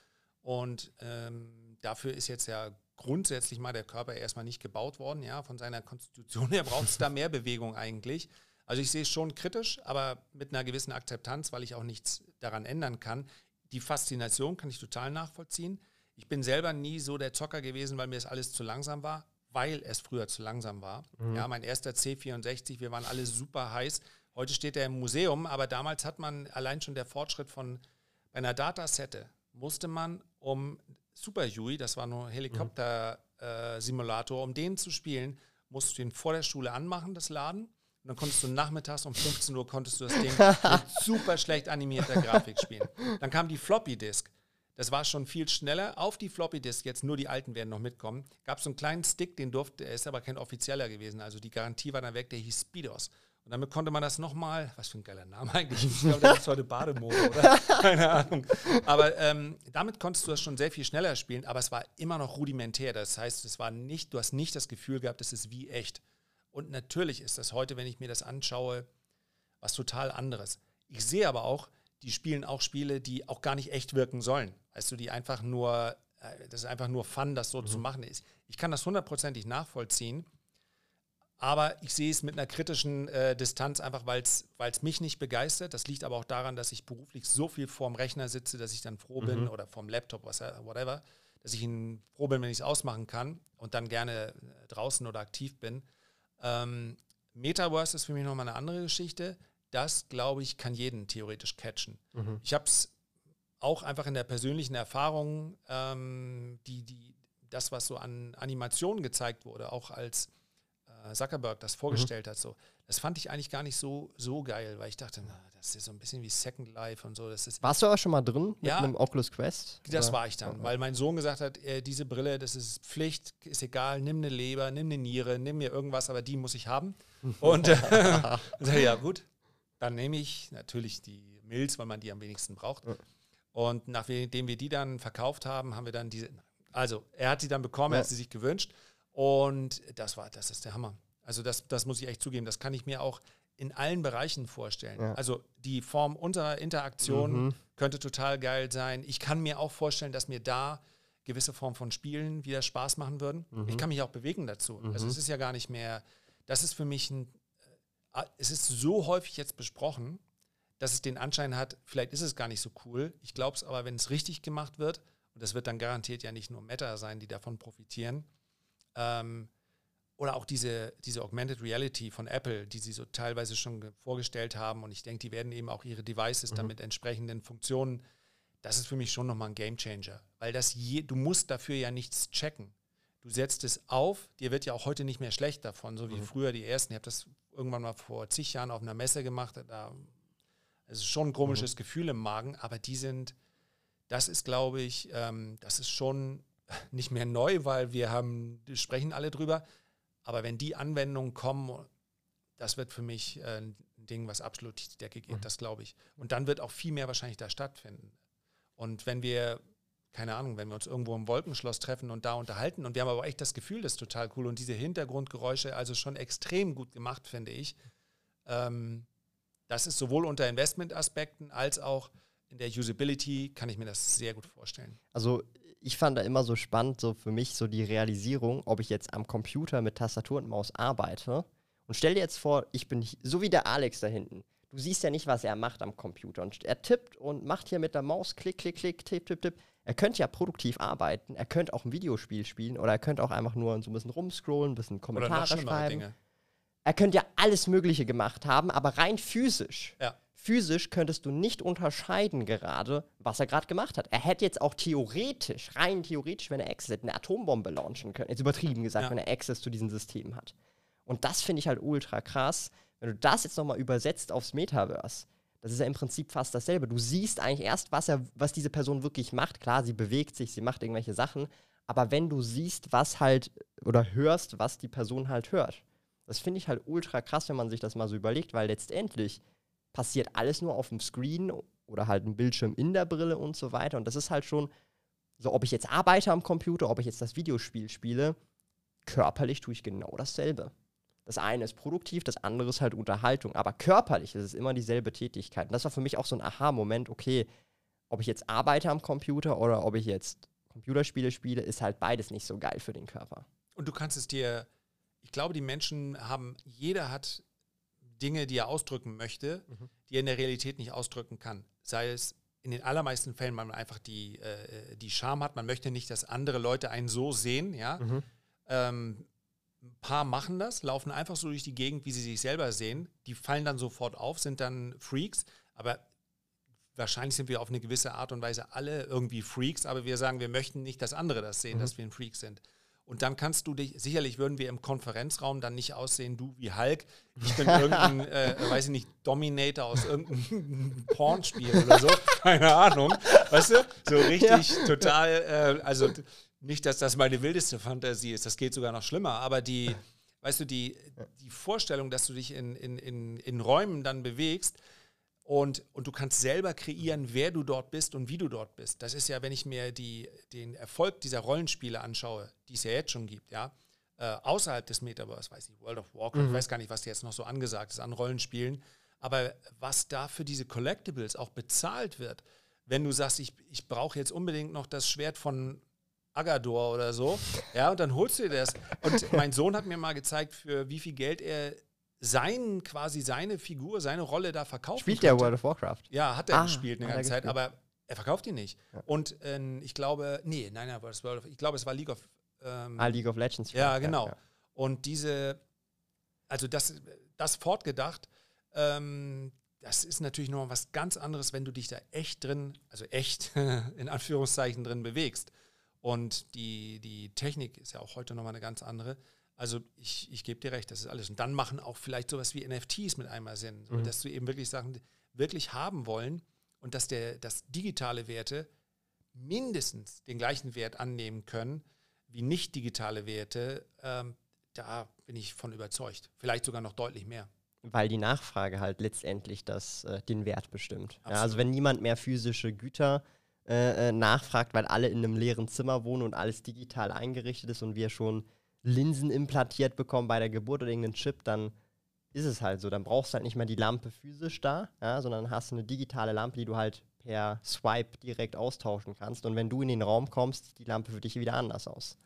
S1: Und ähm, dafür ist jetzt ja grundsätzlich mal der Körper erstmal nicht gebaut worden. Ja, von seiner Konstitution her braucht es da mehr Bewegung eigentlich. Also ich sehe es schon kritisch, aber mit einer gewissen Akzeptanz, weil ich auch nichts daran ändern kann. Die Faszination kann ich total nachvollziehen. Ich bin selber nie so der Zocker gewesen, weil mir das alles zu langsam war, weil es früher zu langsam war. Mhm. Ja, mein erster C64, wir waren alle super heiß Heute steht er im Museum, aber damals hat man allein schon der Fortschritt von bei einer Datasette musste man, um Super Yui, das war nur Helikopter-Simulator, mhm. äh, um den zu spielen, musst du den vor der Schule anmachen, das Laden. Und dann konntest du nachmittags um 15 Uhr konntest du das Ding mit (laughs) super schlecht animierter Grafik spielen. Dann kam die Floppy Disk. Das war schon viel schneller. Auf die Floppy Disk, jetzt nur die alten werden noch mitkommen, gab es so einen kleinen Stick, den durfte, er ist aber kein offizieller gewesen. Also die Garantie war dann weg, der hieß Speedos. Und damit konnte man das nochmal, was für ein geiler Name eigentlich, ich glaube, das ist heute Bademode, oder? (laughs) Keine Ahnung. Aber ähm, damit konntest du das schon sehr viel schneller spielen, aber es war immer noch rudimentär. Das heißt, es war nicht, du hast nicht das Gefühl gehabt, es ist wie echt. Und natürlich ist das heute, wenn ich mir das anschaue, was total anderes. Ich sehe aber auch, die spielen auch Spiele, die auch gar nicht echt wirken sollen. Weißt du, die einfach nur, äh, das ist einfach nur Fun, das so mhm. zu machen. Ich kann das hundertprozentig nachvollziehen. Aber ich sehe es mit einer kritischen äh, Distanz, einfach weil es mich nicht begeistert. Das liegt aber auch daran, dass ich beruflich so viel vorm Rechner sitze, dass ich dann froh bin, mhm. oder vorm Laptop, was, whatever, dass ich ihn froh bin, wenn ich es ausmachen kann und dann gerne äh, draußen oder aktiv bin. Ähm, Metaverse ist für mich nochmal eine andere Geschichte. Das, glaube ich, kann jeden theoretisch catchen. Mhm. Ich habe es auch einfach in der persönlichen Erfahrung, ähm, die, die, das, was so an Animationen gezeigt wurde, auch als Zuckerberg das vorgestellt mhm. hat, so, das fand ich eigentlich gar nicht so, so geil, weil ich dachte, na, das ist so ein bisschen wie Second Life und so. Das ist
S2: Warst du aber schon mal drin
S1: mit ja,
S2: einem Oculus Quest?
S1: Das oder? war ich dann, weil mein Sohn gesagt hat, äh, diese Brille, das ist Pflicht, ist egal, nimm eine Leber, nimm eine Niere, nimm mir irgendwas, aber die muss ich haben. (laughs) und äh, (laughs) ja, gut, dann nehme ich natürlich die Milz, weil man die am wenigsten braucht. Und nachdem wir die dann verkauft haben, haben wir dann diese, also er hat sie dann bekommen, ja. er hat sie sich gewünscht. Und das war, das ist der Hammer. Also das, das muss ich echt zugeben, das kann ich mir auch in allen Bereichen vorstellen. Ja. Also die Form unserer Interaktion mhm. könnte total geil sein. Ich kann mir auch vorstellen, dass mir da gewisse Formen von Spielen wieder Spaß machen würden. Mhm. Ich kann mich auch bewegen dazu. Mhm. Also es ist ja gar nicht mehr, das ist für mich ein, äh, es ist so häufig jetzt besprochen, dass es den Anschein hat, vielleicht ist es gar nicht so cool. Ich glaube es aber, wenn es richtig gemacht wird, und das wird dann garantiert ja nicht nur Meta sein, die davon profitieren, ähm, oder auch diese, diese Augmented Reality von Apple, die sie so teilweise schon vorgestellt haben. Und ich denke, die werden eben auch ihre Devices mhm. damit entsprechenden Funktionen. Das ist für mich schon nochmal ein Game Changer. Weil das je, du musst dafür ja nichts checken. Du setzt es auf, dir wird ja auch heute nicht mehr schlecht davon, so wie mhm. früher die ersten. Ich habe das irgendwann mal vor zig Jahren auf einer Messe gemacht. Da es ist schon ein komisches mhm. Gefühl im Magen, aber die sind, das ist, glaube ich, ähm, das ist schon nicht mehr neu, weil wir haben, sprechen alle drüber. Aber wenn die Anwendungen kommen, das wird für mich äh, ein Ding, was absolut die Decke geht, mhm. das glaube ich. Und dann wird auch viel mehr wahrscheinlich da stattfinden. Und wenn wir, keine Ahnung, wenn wir uns irgendwo im Wolkenschloss treffen und da unterhalten und wir haben aber echt das Gefühl, das ist total cool und diese Hintergrundgeräusche, also schon extrem gut gemacht, finde ich. Ähm, das ist sowohl unter Investmentaspekten als auch in der Usability kann ich mir das sehr gut vorstellen.
S2: Also ich fand da immer so spannend, so für mich so die Realisierung, ob ich jetzt am Computer mit Tastatur und Maus arbeite. Und stell dir jetzt vor, ich bin so wie der Alex da hinten. Du siehst ja nicht, was er macht am Computer. Und er tippt und macht hier mit der Maus klick, klick, klick, tipp, tipp, tipp. Er könnte ja produktiv arbeiten. Er könnte auch ein Videospiel spielen oder er könnte auch einfach nur so ein bisschen rumscrollen, ein bisschen Kommentare schreiben. Dinge. Er könnte ja alles Mögliche gemacht haben, aber rein physisch ja physisch könntest du nicht unterscheiden gerade, was er gerade gemacht hat. Er hätte jetzt auch theoretisch, rein theoretisch, wenn er Access hätte, eine Atombombe launchen können. Jetzt übertrieben gesagt, ja. wenn er Access zu diesen Systemen hat. Und das finde ich halt ultra krass. Wenn du das jetzt nochmal übersetzt aufs Metaverse, das ist ja im Prinzip fast dasselbe. Du siehst eigentlich erst, was, er, was diese Person wirklich macht. Klar, sie bewegt sich, sie macht irgendwelche Sachen. Aber wenn du siehst, was halt, oder hörst, was die Person halt hört, das finde ich halt ultra krass, wenn man sich das mal so überlegt, weil letztendlich passiert alles nur auf dem Screen oder halt ein Bildschirm in der Brille und so weiter. Und das ist halt schon so, ob ich jetzt arbeite am Computer, ob ich jetzt das Videospiel spiele, körperlich tue ich genau dasselbe. Das eine ist produktiv, das andere ist halt Unterhaltung. Aber körperlich ist es immer dieselbe Tätigkeit. Und das war für mich auch so ein Aha-Moment, okay, ob ich jetzt arbeite am Computer oder ob ich jetzt Computerspiele spiele, ist halt beides nicht so geil für den Körper.
S1: Und du kannst es dir, ich glaube, die Menschen haben, jeder hat Dinge, die er ausdrücken möchte, mhm. die er in der Realität nicht ausdrücken kann. Sei es in den allermeisten Fällen, weil man einfach die, äh, die Scham hat, man möchte nicht, dass andere Leute einen so sehen, ja. Mhm. Ähm, ein paar machen das, laufen einfach so durch die Gegend, wie sie sich selber sehen. Die fallen dann sofort auf, sind dann Freaks, aber wahrscheinlich sind wir auf eine gewisse Art und Weise alle irgendwie Freaks, aber wir sagen, wir möchten nicht, dass andere das sehen, mhm. dass wir ein Freak sind. Und dann kannst du dich, sicherlich würden wir im Konferenzraum dann nicht aussehen, du wie Hulk, ich bin (laughs) irgendein, äh, weiß ich nicht, Dominator aus irgendeinem (laughs) Pornspiel oder so, (laughs) keine Ahnung, weißt du, so richtig ja. total, äh, also nicht, dass das meine wildeste Fantasie ist, das geht sogar noch schlimmer, aber die, weißt du, die, die Vorstellung, dass du dich in, in, in, in Räumen dann bewegst, und, und du kannst selber kreieren, wer du dort bist und wie du dort bist. Das ist ja, wenn ich mir die, den Erfolg dieser Rollenspiele anschaue, die es ja jetzt schon gibt, ja, äh, außerhalb des Metaverse, weiß ich, World of Warcraft, mhm. ich weiß gar nicht, was jetzt noch so angesagt ist an Rollenspielen, aber was da für diese Collectibles auch bezahlt wird, wenn du sagst, ich, ich brauche jetzt unbedingt noch das Schwert von Agador oder so, ja, und dann holst du dir das. Und (laughs) mein Sohn hat mir mal gezeigt, für wie viel Geld er sein, quasi seine Figur, seine Rolle da verkauft.
S2: Spielt der World of Warcraft?
S1: Ja, hat er ah, gespielt eine ganze Zeit, aber Er verkauft ihn nicht. Ja. Und äh, ich glaube, nee, nein, nein, World of, ich glaube, es war League of.
S2: Ähm, ah, League of Legends.
S1: Ja, genau. Ja. Und diese, also das, das fortgedacht, ähm, das ist natürlich noch was ganz anderes, wenn du dich da echt drin, also echt (laughs) in Anführungszeichen drin bewegst. Und die, die Technik ist ja auch heute nochmal eine ganz andere. Also ich, ich gebe dir recht, das ist alles. Und dann machen auch vielleicht sowas wie NFTs mit einmal Sinn, so, mhm. dass du eben wirklich Sachen wirklich haben wollen und dass, der, dass digitale Werte mindestens den gleichen Wert annehmen können wie nicht digitale Werte. Ähm, da bin ich von überzeugt. Vielleicht sogar noch deutlich mehr.
S2: Weil die Nachfrage halt letztendlich das, äh, den Wert bestimmt. Ja, also wenn niemand mehr physische Güter äh, äh, nachfragt, weil alle in einem leeren Zimmer wohnen und alles digital eingerichtet ist und wir schon Linsen implantiert bekommen bei der Geburt oder irgendeinen Chip, dann ist es halt so. Dann brauchst du halt nicht mehr die Lampe physisch da, ja, sondern hast eine digitale Lampe, die du halt per Swipe direkt austauschen kannst. Und wenn du in den Raum kommst, sieht die Lampe für dich wieder anders aus.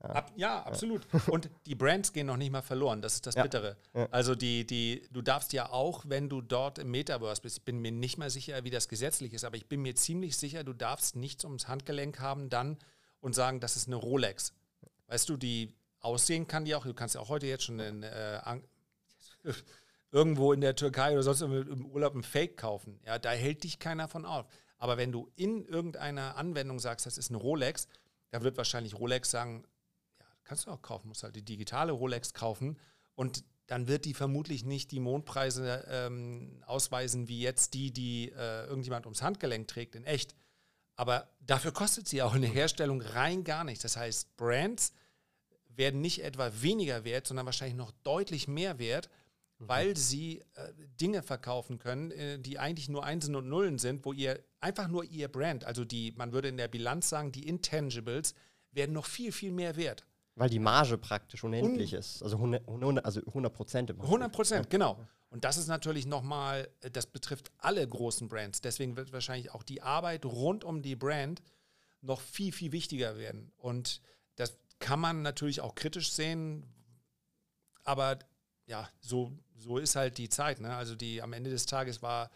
S1: Ja, Ab, ja absolut. Und die Brands gehen noch nicht mal verloren. Das ist das ja. Bittere. Also die, die, du darfst ja auch, wenn du dort im Metaverse bist, ich bin mir nicht mal sicher, wie das gesetzlich ist, aber ich bin mir ziemlich sicher, du darfst nichts ums Handgelenk haben dann und sagen, das ist eine Rolex. Weißt du, die aussehen kann die auch, du kannst ja auch heute jetzt schon in, äh, (laughs) irgendwo in der Türkei oder sonst im Urlaub ein Fake kaufen. Ja, da hält dich keiner von auf. Aber wenn du in irgendeiner Anwendung sagst, das ist eine Rolex, da wird wahrscheinlich Rolex sagen, Kannst du auch kaufen, musst halt die digitale Rolex kaufen und dann wird die vermutlich nicht die Mondpreise ähm, ausweisen wie jetzt die, die äh, irgendjemand ums Handgelenk trägt in echt. Aber dafür kostet sie auch in der Herstellung rein gar nichts. Das heißt, Brands werden nicht etwa weniger wert, sondern wahrscheinlich noch deutlich mehr wert, mhm. weil sie äh, Dinge verkaufen können, äh, die eigentlich nur Einsen und Nullen sind, wo ihr einfach nur ihr Brand, also die, man würde in der Bilanz sagen, die Intangibles, werden noch viel, viel mehr wert.
S2: Weil die Marge praktisch unendlich Un ist. Also 100, 100, also 100 Prozent.
S1: 100 Prozent, genau. Und das ist natürlich nochmal, das betrifft alle großen Brands. Deswegen wird wahrscheinlich auch die Arbeit rund um die Brand noch viel, viel wichtiger werden. Und das kann man natürlich auch kritisch sehen. Aber ja, so, so ist halt die Zeit. Ne? Also die am Ende des Tages war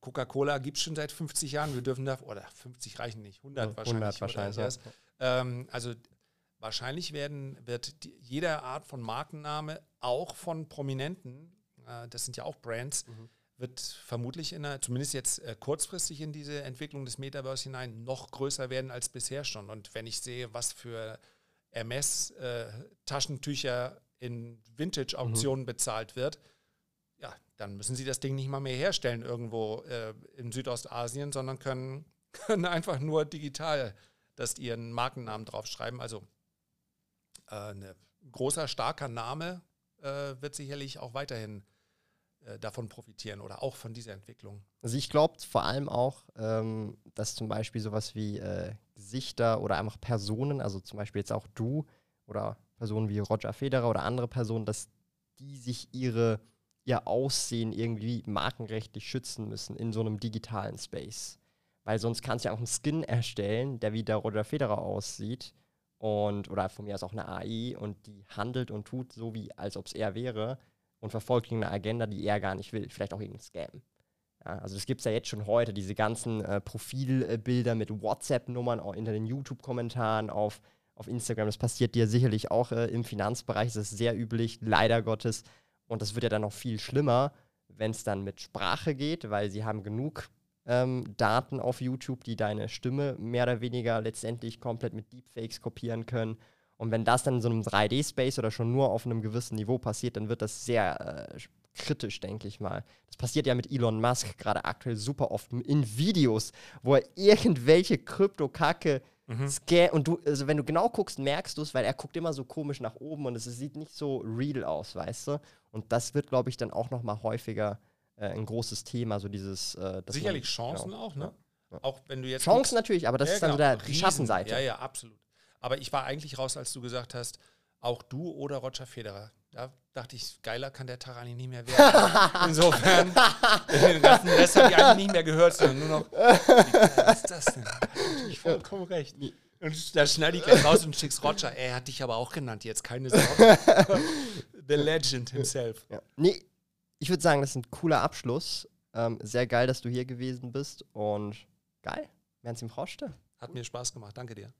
S1: Coca-Cola gibt es schon seit 50 Jahren. Wir dürfen da, oder 50 reichen nicht, 100 wahrscheinlich. 100 wahrscheinlich. Ja. Ähm, also Wahrscheinlich werden, wird die, jede Art von Markenname auch von Prominenten, äh, das sind ja auch Brands, mhm. wird vermutlich in der, zumindest jetzt äh, kurzfristig in diese Entwicklung des Metaverse hinein noch größer werden als bisher schon. Und wenn ich sehe, was für MS-Taschentücher äh, in Vintage-Auktionen mhm. bezahlt wird, ja, dann müssen sie das Ding nicht mal mehr herstellen irgendwo äh, in Südostasien, sondern können, (laughs) können einfach nur digital das ihren Markennamen draufschreiben. Also äh, ein großer, starker Name äh, wird sicherlich auch weiterhin davon profitieren oder auch von dieser Entwicklung.
S2: Also ich glaube vor allem auch, ähm, dass zum Beispiel sowas wie äh, Gesichter oder einfach Personen, also zum Beispiel jetzt auch du oder Personen wie Roger Federer oder andere Personen, dass die sich ihre, ihr Aussehen irgendwie markenrechtlich schützen müssen in so einem digitalen Space. Weil sonst kannst du ja auch einen Skin erstellen, der wie der Roger Federer aussieht und oder von mir aus auch eine AI und die handelt und tut so wie als ob es er wäre und verfolgt eine Agenda, die er gar nicht will, vielleicht auch irgendein Scam. Ja, also das gibt es ja jetzt schon heute, diese ganzen äh, Profilbilder mit WhatsApp-Nummern hinter den YouTube-Kommentaren auf, auf Instagram. Das passiert dir sicherlich auch äh, im Finanzbereich, das ist sehr üblich, leider Gottes. Und das wird ja dann noch viel schlimmer, wenn es dann mit Sprache geht, weil sie haben genug ähm, Daten auf YouTube, die deine Stimme mehr oder weniger letztendlich komplett mit Deepfakes kopieren können. Und wenn das dann in so einem 3D-Space oder schon nur auf einem gewissen Niveau passiert, dann wird das sehr äh, kritisch, denke ich mal. Das passiert ja mit Elon Musk gerade aktuell super oft in Videos, wo er irgendwelche Krypto-Kacke mhm. und du, also wenn du genau guckst, merkst du es, weil er guckt immer so komisch nach oben und es sieht nicht so real aus, weißt du? Und das wird, glaube ich, dann auch noch mal häufiger äh, ein großes Thema, so dieses. Äh,
S1: Sicherlich man, Chancen genau, auch, ne? Ja. Auch wenn du jetzt.
S2: Chancen natürlich, aber das ja, ist dann genau, so der, die Schattenseite.
S1: Ja, ja, absolut. Aber ich war eigentlich raus, als du gesagt hast, auch du oder Roger Federer. Da dachte ich, geiler kann der Tarani nicht mehr werden. (laughs) Insofern, den ganzen Rest habe ich eigentlich nicht mehr gehört, sondern nur noch, (laughs) was ist das denn? Ich vollkommen recht. Und da schneide ich gleich raus und schick's Roger. Er hat dich aber auch genannt, jetzt keine Sorge. (laughs) The Legend himself.
S2: Ja. Nee, ich würde sagen, das ist ein cooler Abschluss. Ähm, sehr geil, dass du hier gewesen bist und geil. Wenn's im Roste.
S1: Hat mir Spaß gemacht. Danke dir.